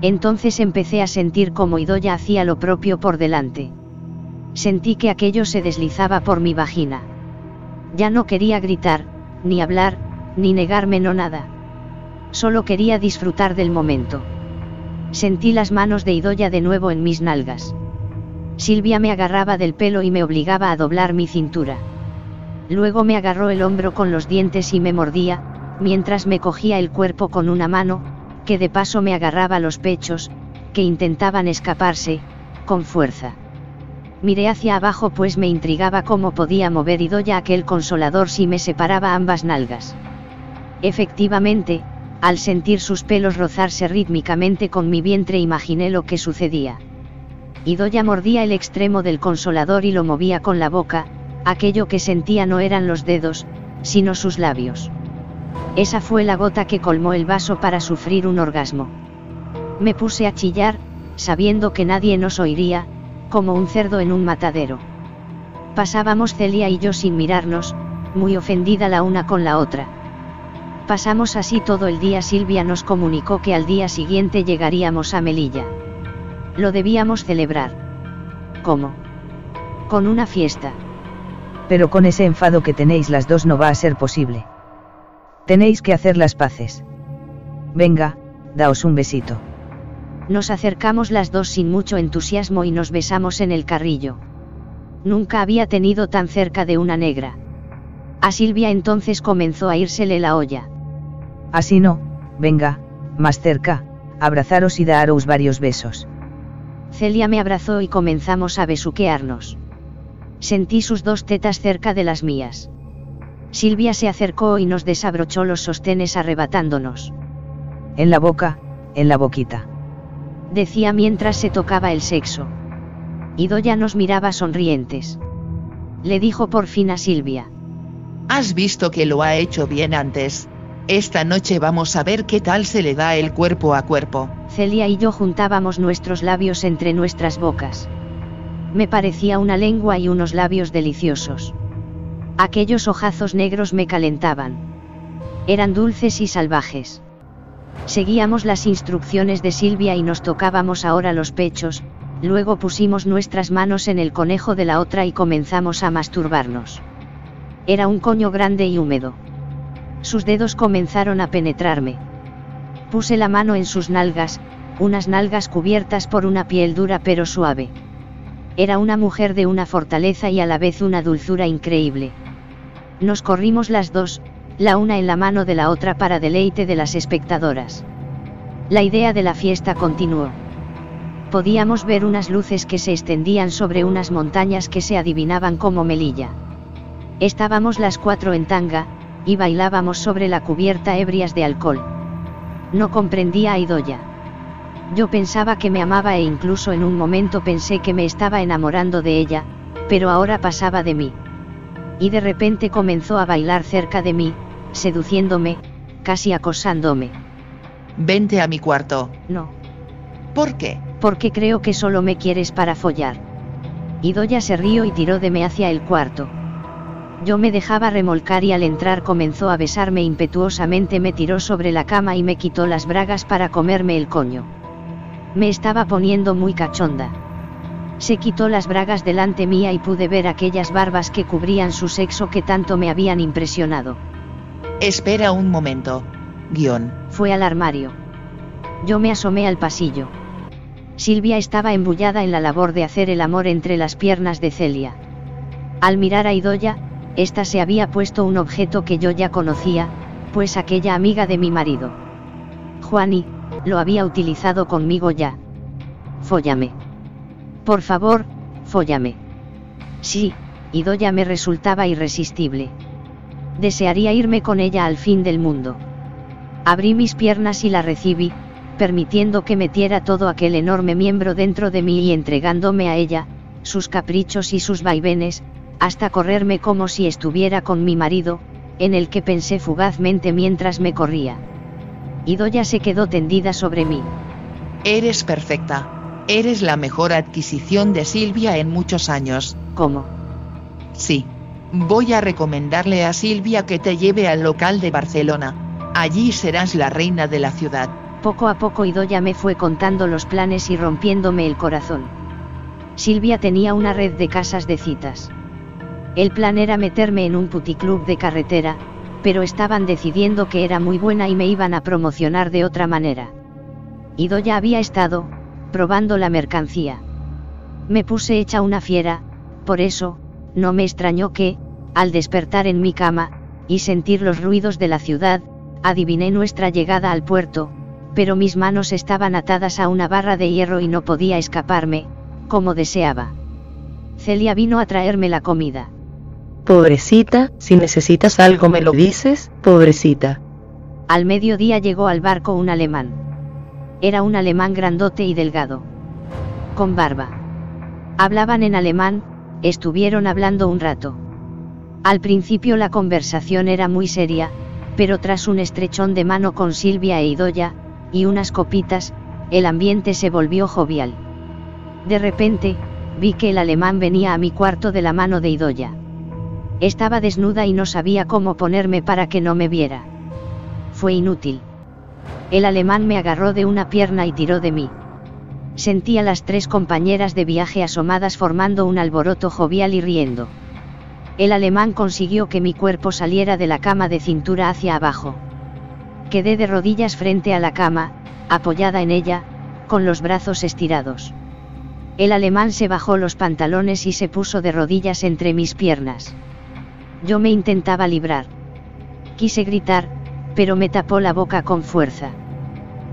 Entonces empecé a sentir cómo Idoya hacía lo propio por delante. Sentí que aquello se deslizaba por mi vagina. Ya no quería gritar, ni hablar, ni negarme no nada. Solo quería disfrutar del momento. Sentí las manos de Idoya de nuevo en mis nalgas. Silvia me agarraba del pelo y me obligaba a doblar mi cintura. Luego me agarró el hombro con los dientes y me mordía, mientras me cogía el cuerpo con una mano, que de paso me agarraba los pechos, que intentaban escaparse, con fuerza. Miré hacia abajo pues me intrigaba cómo podía mover Idoya aquel consolador si me separaba ambas nalgas. Efectivamente, al sentir sus pelos rozarse rítmicamente con mi vientre imaginé lo que sucedía. Idoya mordía el extremo del consolador y lo movía con la boca, aquello que sentía no eran los dedos, sino sus labios. Esa fue la gota que colmó el vaso para sufrir un orgasmo. Me puse a chillar, sabiendo que nadie nos oiría, como un cerdo en un matadero. Pasábamos Celia y yo sin mirarnos, muy ofendida la una con la otra. Pasamos así todo el día. Silvia nos comunicó que al día siguiente llegaríamos a Melilla. Lo debíamos celebrar. ¿Cómo? Con una fiesta. Pero con ese enfado que tenéis las dos no va a ser posible. Tenéis que hacer las paces. Venga, daos un besito. Nos acercamos las dos sin mucho entusiasmo y nos besamos en el carrillo. Nunca había tenido tan cerca de una negra. A Silvia entonces comenzó a írsele la olla. Así no, venga, más cerca, abrazaros y daros varios besos. Celia me abrazó y comenzamos a besuquearnos. Sentí sus dos tetas cerca de las mías. Silvia se acercó y nos desabrochó los sostenes arrebatándonos. En la boca, en la boquita decía mientras se tocaba el sexo. Idoya nos miraba sonrientes. Le dijo por fin a Silvia. Has visto que lo ha hecho bien antes. Esta noche vamos a ver qué tal se le da el cuerpo a cuerpo. Celia y yo juntábamos nuestros labios entre nuestras bocas. Me parecía una lengua y unos labios deliciosos. Aquellos ojazos negros me calentaban. Eran dulces y salvajes. Seguíamos las instrucciones de Silvia y nos tocábamos ahora los pechos, luego pusimos nuestras manos en el conejo de la otra y comenzamos a masturbarnos. Era un coño grande y húmedo. Sus dedos comenzaron a penetrarme. Puse la mano en sus nalgas, unas nalgas cubiertas por una piel dura pero suave. Era una mujer de una fortaleza y a la vez una dulzura increíble. Nos corrimos las dos, la una en la mano de la otra para deleite de las espectadoras. La idea de la fiesta continuó. Podíamos ver unas luces que se extendían sobre unas montañas que se adivinaban como Melilla. Estábamos las cuatro en tanga, y bailábamos sobre la cubierta ebrias de alcohol. No comprendía a Idoya. Yo pensaba que me amaba e incluso en un momento pensé que me estaba enamorando de ella, pero ahora pasaba de mí. Y de repente comenzó a bailar cerca de mí, seduciéndome, casi acosándome. Vente a mi cuarto. No. ¿Por qué? Porque creo que solo me quieres para follar. Idoya se rió y tiró de mí hacia el cuarto. Yo me dejaba remolcar y al entrar comenzó a besarme impetuosamente, me tiró sobre la cama y me quitó las bragas para comerme el coño. Me estaba poniendo muy cachonda. Se quitó las bragas delante mía y pude ver aquellas barbas que cubrían su sexo que tanto me habían impresionado. Espera un momento. Guión. Fue al armario. Yo me asomé al pasillo. Silvia estaba embullada en la labor de hacer el amor entre las piernas de Celia. Al mirar a Idoya, ésta se había puesto un objeto que yo ya conocía, pues aquella amiga de mi marido. Juani, lo había utilizado conmigo ya. Fóllame. Por favor, fóllame. Sí, Idoya me resultaba irresistible. Desearía irme con ella al fin del mundo. Abrí mis piernas y la recibí, permitiendo que metiera todo aquel enorme miembro dentro de mí y entregándome a ella, sus caprichos y sus vaivenes, hasta correrme como si estuviera con mi marido, en el que pensé fugazmente mientras me corría. Idoya se quedó tendida sobre mí. Eres perfecta. Eres la mejor adquisición de Silvia en muchos años. ¿Cómo? Sí. Voy a recomendarle a Silvia que te lleve al local de Barcelona. Allí serás la reina de la ciudad. Poco a poco Idoya me fue contando los planes y rompiéndome el corazón. Silvia tenía una red de casas de citas. El plan era meterme en un puticlub de carretera, pero estaban decidiendo que era muy buena y me iban a promocionar de otra manera. Idoya había estado, probando la mercancía. Me puse hecha una fiera, por eso, no me extrañó que, al despertar en mi cama, y sentir los ruidos de la ciudad, adiviné nuestra llegada al puerto, pero mis manos estaban atadas a una barra de hierro y no podía escaparme, como deseaba. Celia vino a traerme la comida. Pobrecita, si necesitas algo me lo dices, pobrecita. Al mediodía llegó al barco un alemán. Era un alemán grandote y delgado. Con barba. Hablaban en alemán, estuvieron hablando un rato. Al principio la conversación era muy seria, pero tras un estrechón de mano con Silvia e Idoya, y unas copitas, el ambiente se volvió jovial. De repente, vi que el alemán venía a mi cuarto de la mano de Idoya. Estaba desnuda y no sabía cómo ponerme para que no me viera. Fue inútil. El alemán me agarró de una pierna y tiró de mí. Sentí a las tres compañeras de viaje asomadas formando un alboroto jovial y riendo. El alemán consiguió que mi cuerpo saliera de la cama de cintura hacia abajo. Quedé de rodillas frente a la cama, apoyada en ella, con los brazos estirados. El alemán se bajó los pantalones y se puso de rodillas entre mis piernas. Yo me intentaba librar. Quise gritar, pero me tapó la boca con fuerza.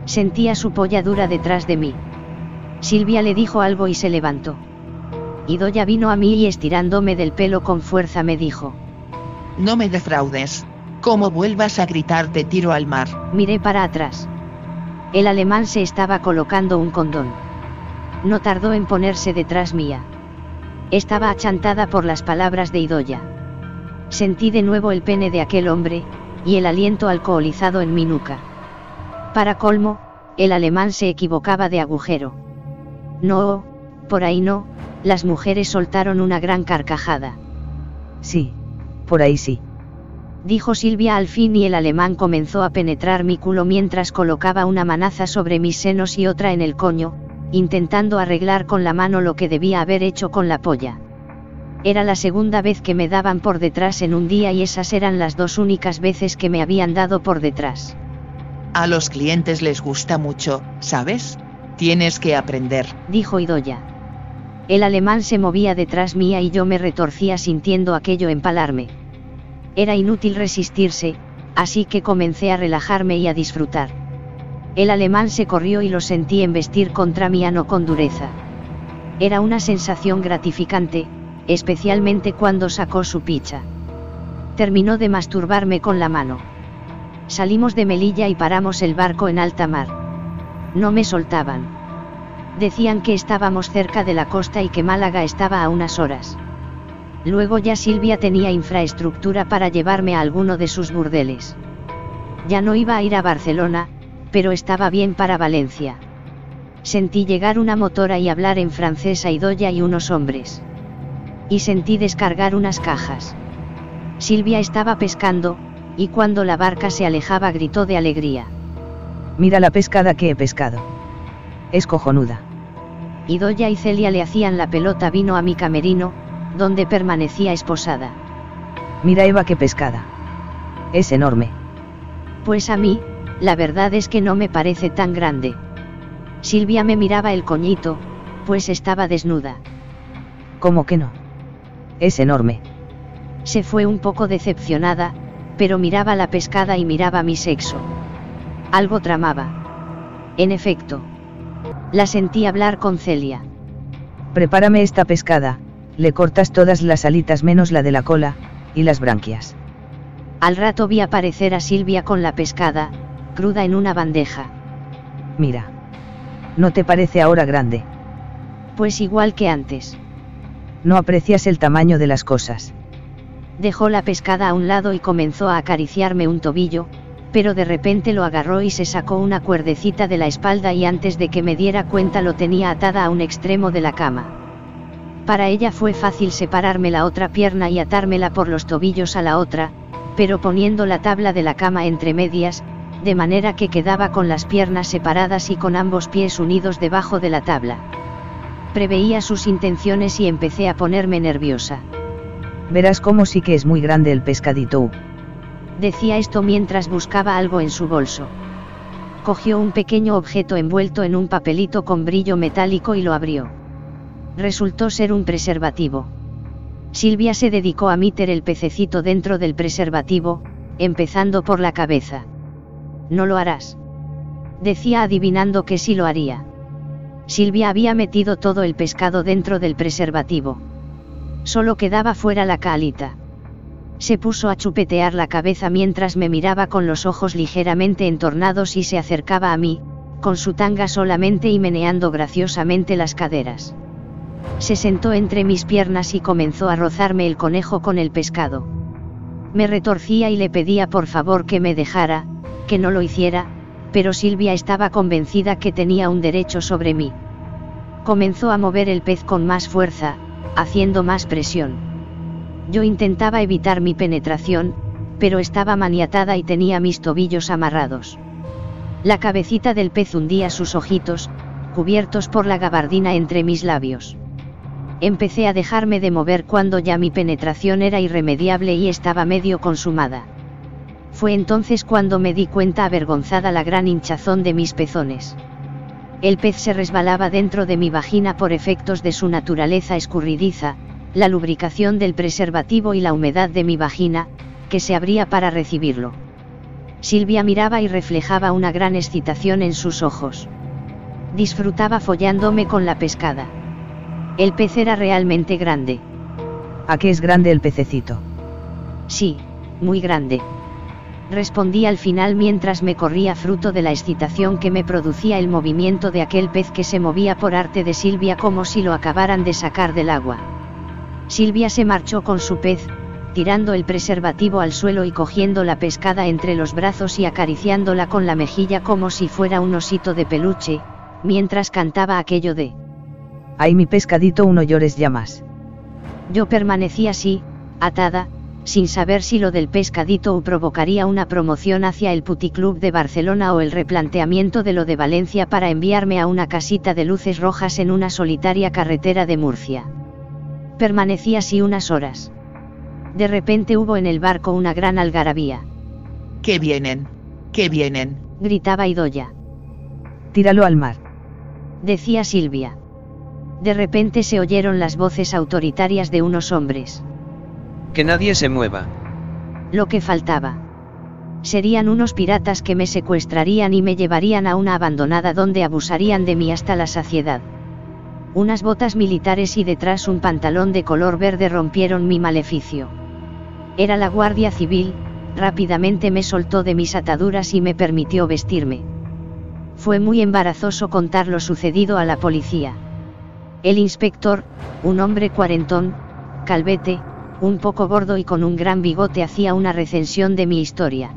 Sentía su polla dura detrás de mí. Silvia le dijo algo y se levantó. Idoya vino a mí y estirándome del pelo con fuerza me dijo. No me defraudes. Como vuelvas a gritar te tiro al mar. Miré para atrás. El alemán se estaba colocando un condón. No tardó en ponerse detrás mía. Estaba achantada por las palabras de Idoya. Sentí de nuevo el pene de aquel hombre, y el aliento alcoholizado en mi nuca. Para colmo, el alemán se equivocaba de agujero. No, por ahí no, las mujeres soltaron una gran carcajada. Sí, por ahí sí. Dijo Silvia al fin y el alemán comenzó a penetrar mi culo mientras colocaba una manaza sobre mis senos y otra en el coño, intentando arreglar con la mano lo que debía haber hecho con la polla. Era la segunda vez que me daban por detrás en un día y esas eran las dos únicas veces que me habían dado por detrás. A los clientes les gusta mucho, ¿sabes? Tienes que aprender, dijo Idoya. El alemán se movía detrás mía y yo me retorcía sintiendo aquello empalarme. Era inútil resistirse, así que comencé a relajarme y a disfrutar. El alemán se corrió y lo sentí embestir contra mi ano con dureza. Era una sensación gratificante, especialmente cuando sacó su picha. Terminó de masturbarme con la mano. Salimos de Melilla y paramos el barco en alta mar. No me soltaban. Decían que estábamos cerca de la costa y que Málaga estaba a unas horas. Luego ya Silvia tenía infraestructura para llevarme a alguno de sus burdeles. Ya no iba a ir a Barcelona, pero estaba bien para Valencia. Sentí llegar una motora y hablar en francés a Idoya y unos hombres. Y sentí descargar unas cajas. Silvia estaba pescando, y cuando la barca se alejaba gritó de alegría. Mira la pescada que he pescado. Es cojonuda. Idoya y Celia le hacían la pelota vino a mi camerino, donde permanecía esposada. Mira Eva qué pescada. Es enorme. Pues a mí, la verdad es que no me parece tan grande. Silvia me miraba el coñito, pues estaba desnuda. ¿Cómo que no? Es enorme. Se fue un poco decepcionada, pero miraba la pescada y miraba mi sexo. Algo tramaba. En efecto. La sentí hablar con Celia. Prepárame esta pescada, le cortas todas las alitas menos la de la cola, y las branquias. Al rato vi aparecer a Silvia con la pescada, cruda en una bandeja. Mira. ¿No te parece ahora grande? Pues igual que antes. No aprecias el tamaño de las cosas. Dejó la pescada a un lado y comenzó a acariciarme un tobillo, pero de repente lo agarró y se sacó una cuerdecita de la espalda y antes de que me diera cuenta lo tenía atada a un extremo de la cama. Para ella fue fácil separarme la otra pierna y atármela por los tobillos a la otra, pero poniendo la tabla de la cama entre medias, de manera que quedaba con las piernas separadas y con ambos pies unidos debajo de la tabla. Preveía sus intenciones y empecé a ponerme nerviosa. Verás cómo sí que es muy grande el pescadito. Decía esto mientras buscaba algo en su bolso. Cogió un pequeño objeto envuelto en un papelito con brillo metálico y lo abrió. Resultó ser un preservativo. Silvia se dedicó a meter el pececito dentro del preservativo, empezando por la cabeza. No lo harás. Decía adivinando que sí lo haría. Silvia había metido todo el pescado dentro del preservativo. Solo quedaba fuera la calita. Se puso a chupetear la cabeza mientras me miraba con los ojos ligeramente entornados y se acercaba a mí, con su tanga solamente y meneando graciosamente las caderas. Se sentó entre mis piernas y comenzó a rozarme el conejo con el pescado. Me retorcía y le pedía por favor que me dejara, que no lo hiciera, pero Silvia estaba convencida que tenía un derecho sobre mí. Comenzó a mover el pez con más fuerza, haciendo más presión. Yo intentaba evitar mi penetración, pero estaba maniatada y tenía mis tobillos amarrados. La cabecita del pez hundía sus ojitos, cubiertos por la gabardina entre mis labios. Empecé a dejarme de mover cuando ya mi penetración era irremediable y estaba medio consumada. Fue entonces cuando me di cuenta avergonzada la gran hinchazón de mis pezones. El pez se resbalaba dentro de mi vagina por efectos de su naturaleza escurridiza, la lubricación del preservativo y la humedad de mi vagina, que se abría para recibirlo. Silvia miraba y reflejaba una gran excitación en sus ojos. Disfrutaba follándome con la pescada. El pez era realmente grande. ¿A qué es grande el pececito? Sí, muy grande. Respondí al final mientras me corría fruto de la excitación que me producía el movimiento de aquel pez que se movía por arte de Silvia como si lo acabaran de sacar del agua. Silvia se marchó con su pez, tirando el preservativo al suelo y cogiendo la pescada entre los brazos y acariciándola con la mejilla como si fuera un osito de peluche, mientras cantaba aquello de... Ay mi pescadito uno llores ya más. Yo permanecí así, atada, sin saber si lo del pescadito provocaría una promoción hacia el puticlub de Barcelona o el replanteamiento de lo de Valencia para enviarme a una casita de luces rojas en una solitaria carretera de Murcia. Permanecí así unas horas. De repente hubo en el barco una gran algarabía. ¡Que vienen! ¡Que vienen! gritaba Idoya. Tíralo al mar. Decía Silvia. De repente se oyeron las voces autoritarias de unos hombres. Que nadie se mueva. Lo que faltaba. Serían unos piratas que me secuestrarían y me llevarían a una abandonada donde abusarían de mí hasta la saciedad unas botas militares y detrás un pantalón de color verde rompieron mi maleficio. Era la Guardia Civil, rápidamente me soltó de mis ataduras y me permitió vestirme. Fue muy embarazoso contar lo sucedido a la policía. El inspector, un hombre cuarentón, calvete, un poco gordo y con un gran bigote hacía una recensión de mi historia.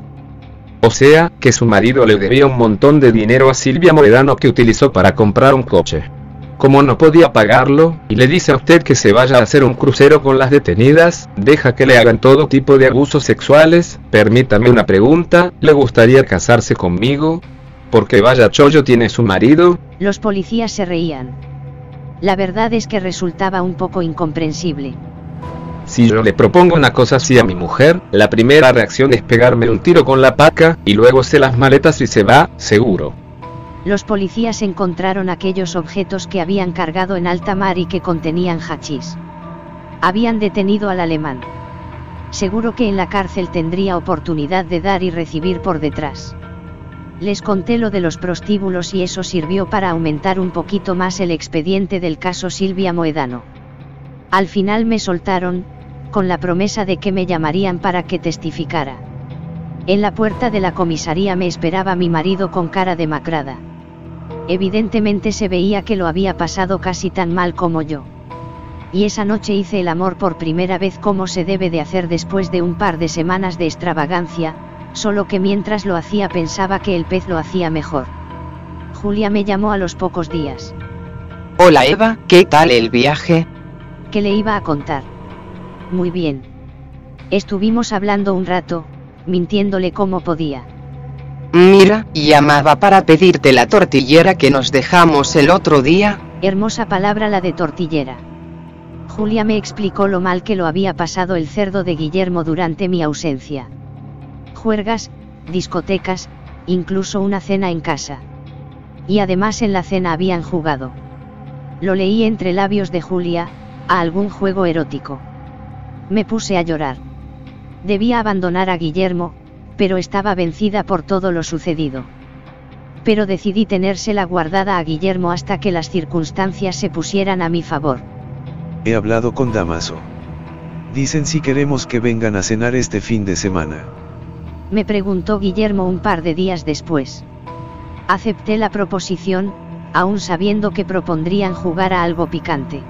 O sea, que su marido le debía un montón de dinero a Silvia Moedano que utilizó para comprar un coche. Como no podía pagarlo, y le dice a usted que se vaya a hacer un crucero con las detenidas, deja que le hagan todo tipo de abusos sexuales, permítame una pregunta, ¿le gustaría casarse conmigo? Porque vaya chollo tiene su marido. Los policías se reían. La verdad es que resultaba un poco incomprensible. Si yo le propongo una cosa así a mi mujer, la primera reacción es pegarme un tiro con la paca, y luego se las maletas y se va, seguro. Los policías encontraron aquellos objetos que habían cargado en alta mar y que contenían hachís. Habían detenido al alemán. Seguro que en la cárcel tendría oportunidad de dar y recibir por detrás. Les conté lo de los prostíbulos y eso sirvió para aumentar un poquito más el expediente del caso Silvia Moedano. Al final me soltaron, con la promesa de que me llamarían para que testificara. En la puerta de la comisaría me esperaba mi marido con cara demacrada. Evidentemente se veía que lo había pasado casi tan mal como yo. Y esa noche hice el amor por primera vez como se debe de hacer después de un par de semanas de extravagancia, solo que mientras lo hacía pensaba que el pez lo hacía mejor. Julia me llamó a los pocos días. Hola Eva, ¿qué tal el viaje? ¿Qué le iba a contar? Muy bien. Estuvimos hablando un rato, mintiéndole como podía. Mira, llamaba para pedirte la tortillera que nos dejamos el otro día. Hermosa palabra la de tortillera. Julia me explicó lo mal que lo había pasado el cerdo de Guillermo durante mi ausencia. Juergas, discotecas, incluso una cena en casa. Y además en la cena habían jugado. Lo leí entre labios de Julia, a algún juego erótico. Me puse a llorar. Debía abandonar a Guillermo, pero estaba vencida por todo lo sucedido. Pero decidí tenérsela guardada a Guillermo hasta que las circunstancias se pusieran a mi favor. He hablado con Damaso. Dicen si queremos que vengan a cenar este fin de semana. Me preguntó Guillermo un par de días después. Acepté la proposición, aún sabiendo que propondrían jugar a algo picante.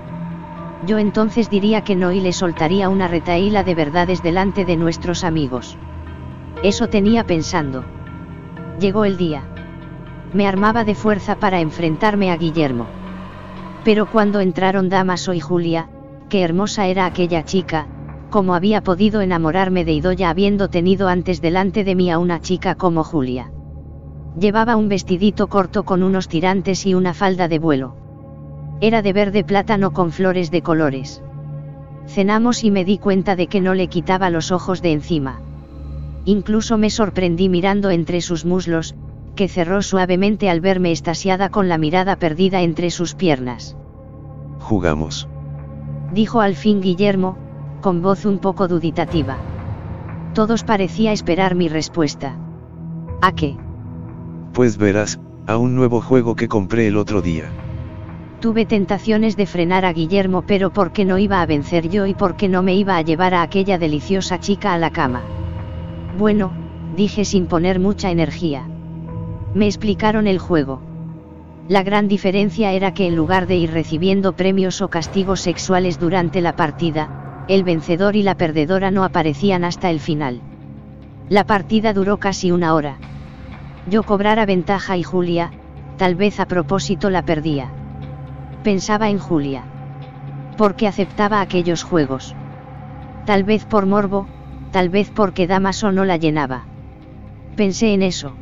Yo entonces diría que no y le soltaría una retaíla de verdades delante de nuestros amigos. Eso tenía pensando. Llegó el día. Me armaba de fuerza para enfrentarme a Guillermo. Pero cuando entraron Damaso y Julia, qué hermosa era aquella chica, cómo había podido enamorarme de Idoya habiendo tenido antes delante de mí a una chica como Julia. Llevaba un vestidito corto con unos tirantes y una falda de vuelo. Era de verde plátano con flores de colores. Cenamos y me di cuenta de que no le quitaba los ojos de encima. Incluso me sorprendí mirando entre sus muslos, que cerró suavemente al verme estasiada con la mirada perdida entre sus piernas. Jugamos. Dijo al fin Guillermo, con voz un poco duditativa. Todos parecía esperar mi respuesta. ¿A qué? Pues verás, a un nuevo juego que compré el otro día. Tuve tentaciones de frenar a Guillermo pero porque no iba a vencer yo y porque no me iba a llevar a aquella deliciosa chica a la cama. Bueno, dije sin poner mucha energía. Me explicaron el juego. La gran diferencia era que en lugar de ir recibiendo premios o castigos sexuales durante la partida, el vencedor y la perdedora no aparecían hasta el final. La partida duró casi una hora. Yo cobrara ventaja y Julia, tal vez a propósito la perdía. Pensaba en Julia. Porque aceptaba aquellos juegos. Tal vez por morbo, tal vez porque Damaso no la llenaba. Pensé en eso.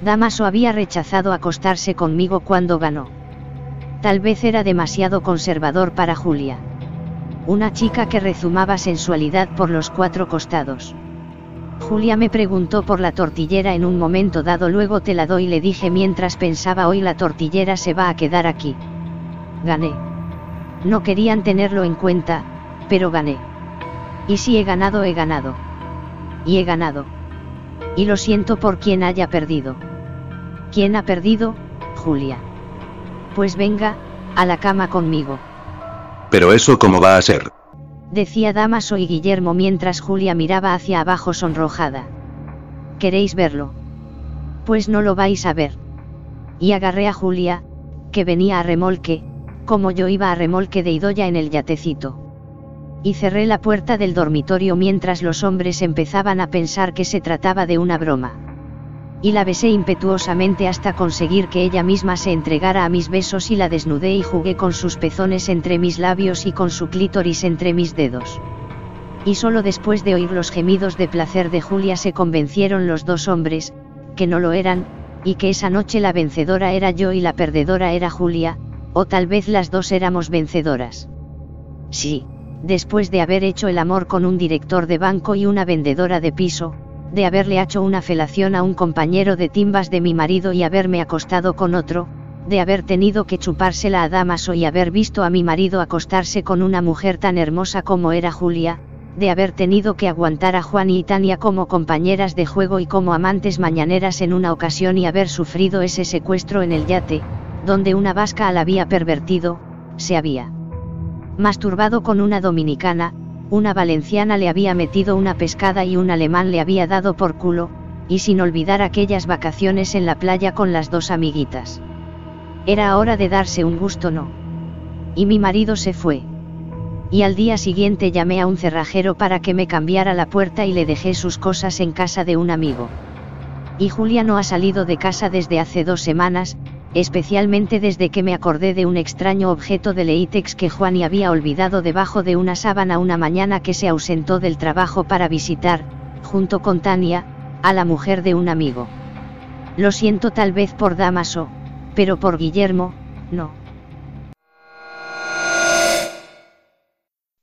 Damaso había rechazado acostarse conmigo cuando ganó. Tal vez era demasiado conservador para Julia. Una chica que rezumaba sensualidad por los cuatro costados. Julia me preguntó por la tortillera en un momento dado, luego te la doy, le dije mientras pensaba hoy la tortillera se va a quedar aquí. Gané. No querían tenerlo en cuenta, pero gané. Y si he ganado, he ganado. Y he ganado. Y lo siento por quien haya perdido. ¿Quién ha perdido, Julia? Pues venga, a la cama conmigo. Pero eso cómo va a ser. Decía Damaso y Guillermo mientras Julia miraba hacia abajo sonrojada. ¿Queréis verlo? Pues no lo vais a ver. Y agarré a Julia, que venía a remolque, como yo iba a remolque de Idoya en el yatecito. Y cerré la puerta del dormitorio mientras los hombres empezaban a pensar que se trataba de una broma. y la besé impetuosamente hasta conseguir que ella misma se entregara a mis besos y la desnudé y jugué con sus pezones entre mis labios y con su clítoris entre mis dedos. Y solo después de oír los gemidos de placer de Julia se convencieron los dos hombres, que no lo eran, y que esa noche la vencedora era yo y la perdedora era Julia, o tal vez las dos éramos vencedoras. Sí, después de haber hecho el amor con un director de banco y una vendedora de piso, de haberle hecho una felación a un compañero de timbas de mi marido y haberme acostado con otro, de haber tenido que chupársela a Damaso y haber visto a mi marido acostarse con una mujer tan hermosa como era Julia, de haber tenido que aguantar a Juan y Tania como compañeras de juego y como amantes mañaneras en una ocasión y haber sufrido ese secuestro en el yate, donde una vasca la había pervertido, se había masturbado con una dominicana, una valenciana le había metido una pescada y un alemán le había dado por culo, y sin olvidar aquellas vacaciones en la playa con las dos amiguitas. Era hora de darse un gusto, ¿no? Y mi marido se fue. Y al día siguiente llamé a un cerrajero para que me cambiara la puerta y le dejé sus cosas en casa de un amigo. Y Julia no ha salido de casa desde hace dos semanas, especialmente desde que me acordé de un extraño objeto de Leitex que Juan había olvidado debajo de una sábana una mañana que se ausentó del trabajo para visitar, junto con Tania, a la mujer de un amigo. Lo siento tal vez por Damaso, pero por Guillermo, no.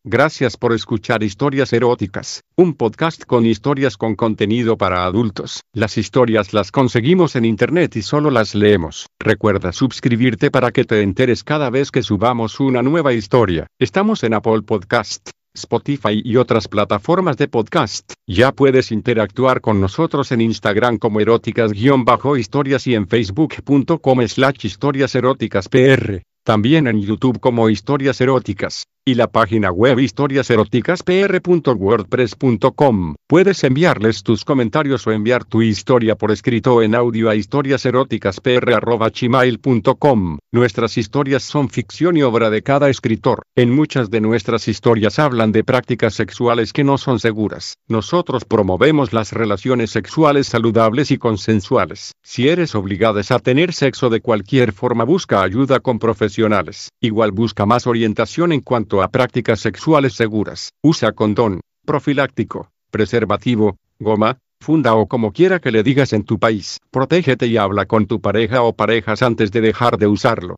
Gracias por escuchar Historias Eróticas, un podcast con historias con contenido para adultos. Las historias las conseguimos en internet y solo las leemos. Recuerda suscribirte para que te enteres cada vez que subamos una nueva historia. Estamos en Apple Podcast. Spotify y otras plataformas de podcast. Ya puedes interactuar con nosotros en Instagram como eróticas-historias y en facebook.com slash historias eróticas pr. También en YouTube como historias eróticas y la página web historiaseroticaspr.wordpress.com. Puedes enviarles tus comentarios o enviar tu historia por escrito en audio a historiaseroticaspr.gmail.com. Nuestras historias son ficción y obra de cada escritor. En muchas de nuestras historias hablan de prácticas sexuales que no son seguras. Nosotros promovemos las relaciones sexuales saludables y consensuales. Si eres obligada a tener sexo de cualquier forma, busca ayuda con profesionales. Igual busca más orientación en cuanto a prácticas sexuales seguras. Usa condón, profiláctico, preservativo, goma, funda o como quiera que le digas en tu país. Protégete y habla con tu pareja o parejas antes de dejar de usarlo.